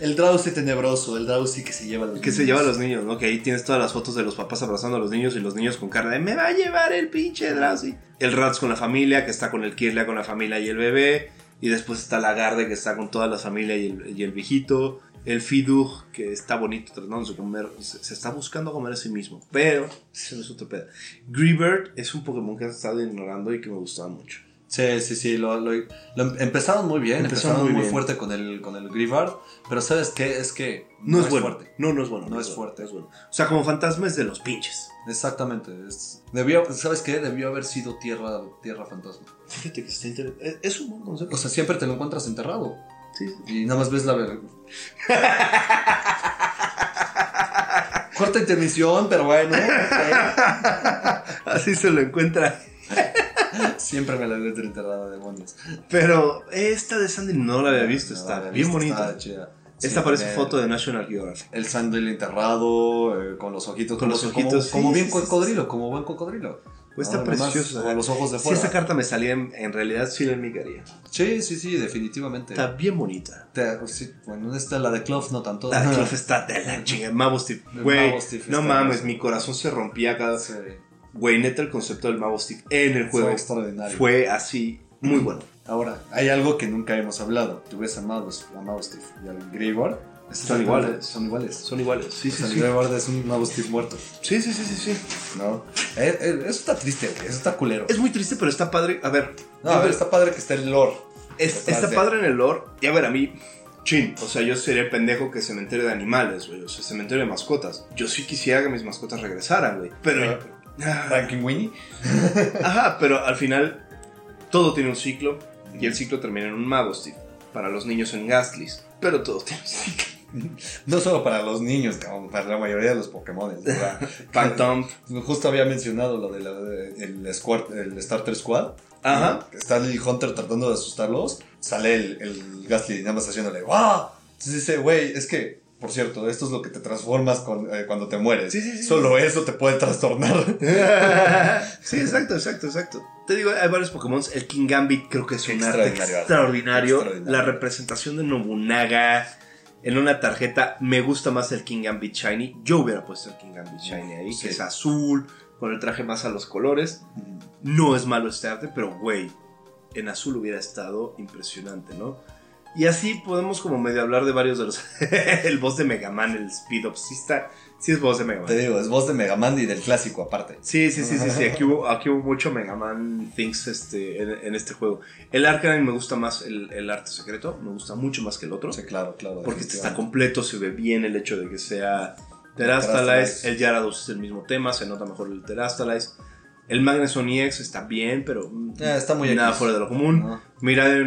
el Drowsy tenebroso, el Drowsy que se lleva a los que se niños. lleva a los niños, ¿no? Que ahí tienes todas las fotos de los papás abrazando a los niños y los niños con cara de me va a llevar el pinche Drowsy. El Rats con la familia, que está con el Kirlia con la familia y el bebé. Y después está la Garde, que está con toda la familia y el, y el viejito. El Fidug, que está bonito tratando de comer. Se, se está buscando comer a sí mismo. Pero, eso no es otro pedo. Es un Pokémon que he estado ignorando y que me gustaba mucho. Sí, sí, sí, lo, lo- lo- empezaron muy bien, Empezaron empezaron, muy muy, bien. fuerte con el, con el Grivard, pero ¿sabes qué? Es que No, es, bueno. fuerte. No, no es bueno. No es bueno, fuerte. no es bueno. O sea, como fantasma es de los pinches. Exactamente. Es, debió, ¿Sabes qué? Debió haber sido tierra, tierra fantasma. Fíjate que está interesante. Es, un buen concepto. O sea, siempre te lo encuentras enterrado. Sí. Y nada más ves la... ver- Corta intermisión, pero bueno. Así se lo encuentra. Siempre me la tener enterrada, demonios. Pero esta de Sandy no la había visto. No, Está la había bien visto, bonita. está chida. Esta Sí, parece también foto de National Geographic. El Sandil enterrado, eh, con los ojitos. Con como- los como- ojitos, Como, sí, bien sí, cocodrilo, como buen cocodrilo. Pues está preciosa. Con los ojos de Si fuera. esa carta me salía en, en realidad, sí la enmigaría. Sí, sí, sí, definitivamente. Está bien bonita. Te- sí, bueno, esta la de Clove no tanto. La de Clough está de la chinga. Mabostif. El Güey, no mames, hermoso. mi corazón se rompía cada. Güey, neta, el concepto del Mabostif en el fue juego extraordinario. fue así, muy bueno. Ahora, hay algo que nunca hemos hablado. Tú ves a Maus- a Maustiff y al Greyward. Son iguales. Son iguales. Son iguales. Sí, O sí, sea, el sí. Greyward es un Maustiff muerto. Sí, sí, sí, sí, sí. ¿No? Eh, eh, eso está triste. Eso está culero. Es muy triste, pero está padre. A ver, No, a ver, está padre que esté el lore. Es- está de- padre en el lore. Y a ver, a mí, chin. O sea, yo sería el pendejo que cementerio de animales, güey. O sea, cementerio de mascotas. Yo sí quisiera que mis mascotas regresaran, güey. Pero. Ah, Ranking Winnie. Ajá, pero al final, todo tiene un ciclo. Y el ciclo termina en un Mabostif. Para los niños en Gastly's. Pero todo tiene. No solo para los niños, cabrón, para la mayoría de los Pokémon. Phantom. Justo había mencionado lo del de el, el Starter Squad. Ajá. Está el Hunter tratando de asustarlos. Sale el, el Gastly nada más haciéndole ¡Wow! Entonces dice, güey, es que, por cierto, esto es lo que te transformas con- eh, cuando te mueres. Sí, sí, sí. Solo eso te puede trastornar. sí, exacto, exacto, exacto. Te digo, hay varios Pokémon. El King Gambit creo que es un arte Extraordinario. La representación de Nobunaga en una tarjeta. Me gusta más el King Gambit Shiny. Yo hubiera puesto el King Gambit Shiny ahí, Sí. que es azul, con el traje más a los colores. No es malo este arte, pero güey, en azul hubiera estado impresionante, ¿no? Y así podemos como medio hablar de varios de los... el boss de Mega Man, el Speed Up, sí está... Sí es voz de Mega Man. Te digo, es voz de Mega Man y del clásico aparte. Sí, sí, sí, sí, sí. Aquí hubo, aquí hubo mucho Mega Man Things este, en, en este juego. El Arcanine me gusta más el, el arte secreto, me gusta mucho más que el otro. Sí, claro, claro. porque este está completo, se ve bien el hecho de que sea Terastalize. El Gyarados es el mismo tema, se nota mejor el Terastalize. El Magneson EX está bien, pero mm, Eh, está muy nada X. fuera de lo común. ¿no?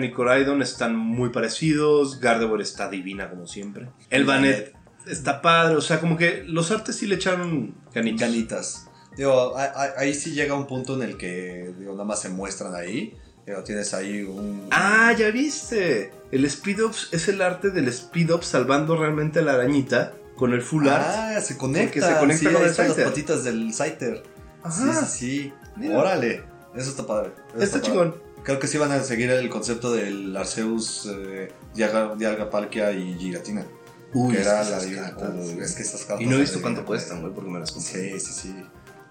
Y Coraidon están muy parecidos. Gardevoir está divina como siempre. El Banet está padre, o sea, como que los artes sí le echaron ganitas. Ganitas. Digo, a- a- ahí sí llega un punto en el que digo, nada más se muestran ahí. Pero tienes ahí un. Ah, ya viste. El Speed Ups es el arte del Speed Up salvando realmente a la arañita con el full art. Ah, se conecta. Porque se conecta sí, con el las patitas del Scyther. Ajá. Sí, sí, sí. Órale. Eso está padre. Eso Está padre. chingón. Creo que sí van a seguir el concepto del Arceus, eh, Dialga, Dialgapalkia y Giratina. Uy, que era es que la de- cartas. Uy, es que estas cartas. Y no he visto cuánto cuestan, güey, porque me las compré. Sí, sí, sí.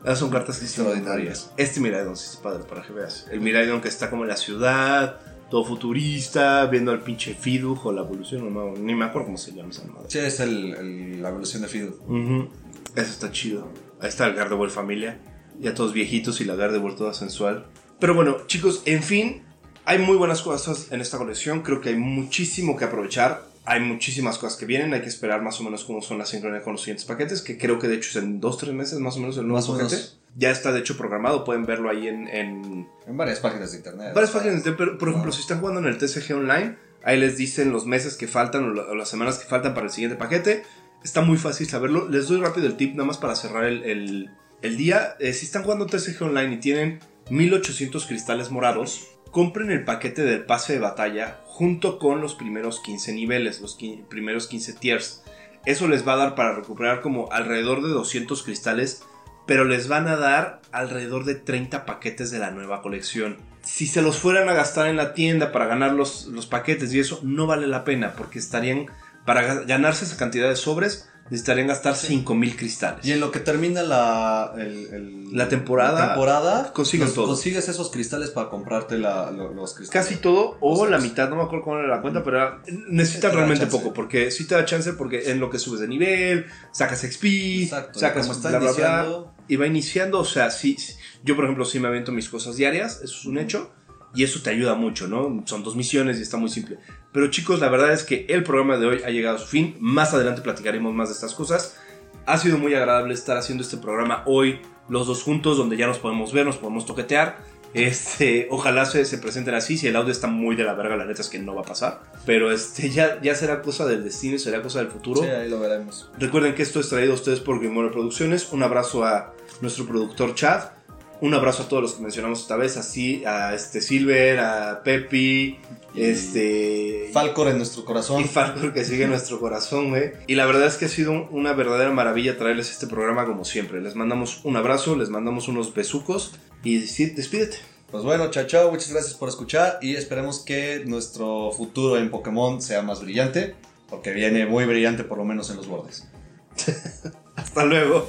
Ah, son cartas que Extraordinarias. Este Miraidon sí está padre para que veas. El Miraidon que está como en la ciudad, todo futurista, viendo al pinche Fiduj o la evolución, no, me- ni me acuerdo cómo se llama esa madre. Sí, es el, el- la evolución de Fido. Ujú. Eso está chido. Ahí está el Gardevoir familia. Ya todos viejitos y la Gardevoir toda sensual. Pero bueno, chicos, en fin, hay muy buenas cosas en esta colección. Creo que hay muchísimo que aprovechar. Hay muchísimas cosas que vienen. Hay que esperar más o menos cómo son las sincronías con los siguientes paquetes. Que creo que de hecho es en dos, tres meses más o menos el nuevo Más paquete. Ya está de hecho programado. Pueden verlo ahí en, en En varias páginas de internet. varias páginas. de- Pero, por ejemplo, Ah. si están jugando en el TCG Online, ahí les dicen los meses que faltan o las semanas que faltan para el siguiente paquete. Está muy fácil saberlo. Les doy rápido el tip, nada más para cerrar el, el- el día. Eh, si están jugando TCG Online y tienen 1800 cristales morados, compren el paquete del pase de batalla junto con los primeros 15 niveles, los primeros 15 tiers. Eso les va a dar para recuperar como alrededor de 200 cristales, pero les van a dar alrededor de 30 paquetes de la nueva colección. Si se los fueran a gastar en la tienda para ganar los, los paquetes y eso, no vale la pena porque estarían, para ga- ganarse esa cantidad de sobres, necesitarían gastar 5000 cristales. Y en lo que termina la, el- el- La temporada, la temporada, consigues todo. consigues esos cristales para comprarte la- lo- los cristales. Casi todo o O sea, la mitad, no me acuerdo cómo era la cuenta, pero era- necesitas realmente poco, porque sí te da chance porque en lo que subes de nivel, sacas XP, Exacto. sacas como está bla, bla, bla, y va iniciando, o sea, sí, sí. yo por ejemplo sí me aviento mis cosas diarias, eso es un hecho, y eso te ayuda mucho, ¿no? Son dos misiones y está muy simple. Pero chicos, la verdad es que el programa de hoy ha llegado a su fin, más adelante platicaremos más de estas cosas. Ha sido muy agradable estar haciendo este programa hoy, los dos juntos, donde ya nos podemos ver, nos podemos toquetear. Este, ojalá se, se presenten así, si el audio está muy de la verga, la neta es que no va a pasar. Pero este, ya, ya será cosa del destino, será cosa del futuro. Sí, ahí lo veremos. Recuerden que esto es traído a ustedes por Grimoire Producciones. Un abrazo a nuestro productor Chad. Un abrazo a todos los que mencionamos esta vez, así a este Silver, a Pepi, Y este Falcor en nuestro corazón. y Falcor que sigue en nuestro corazón, güey. Y la verdad es que ha sido un- una verdadera maravilla traerles este programa como siempre. Les mandamos un abrazo, les mandamos unos besucos y sí, despídete. Pues bueno, chao, chao. Muchas gracias por escuchar y esperemos que nuestro futuro en Pokémon sea más brillante. Porque viene muy brillante, por lo menos en los bordes. Hasta luego.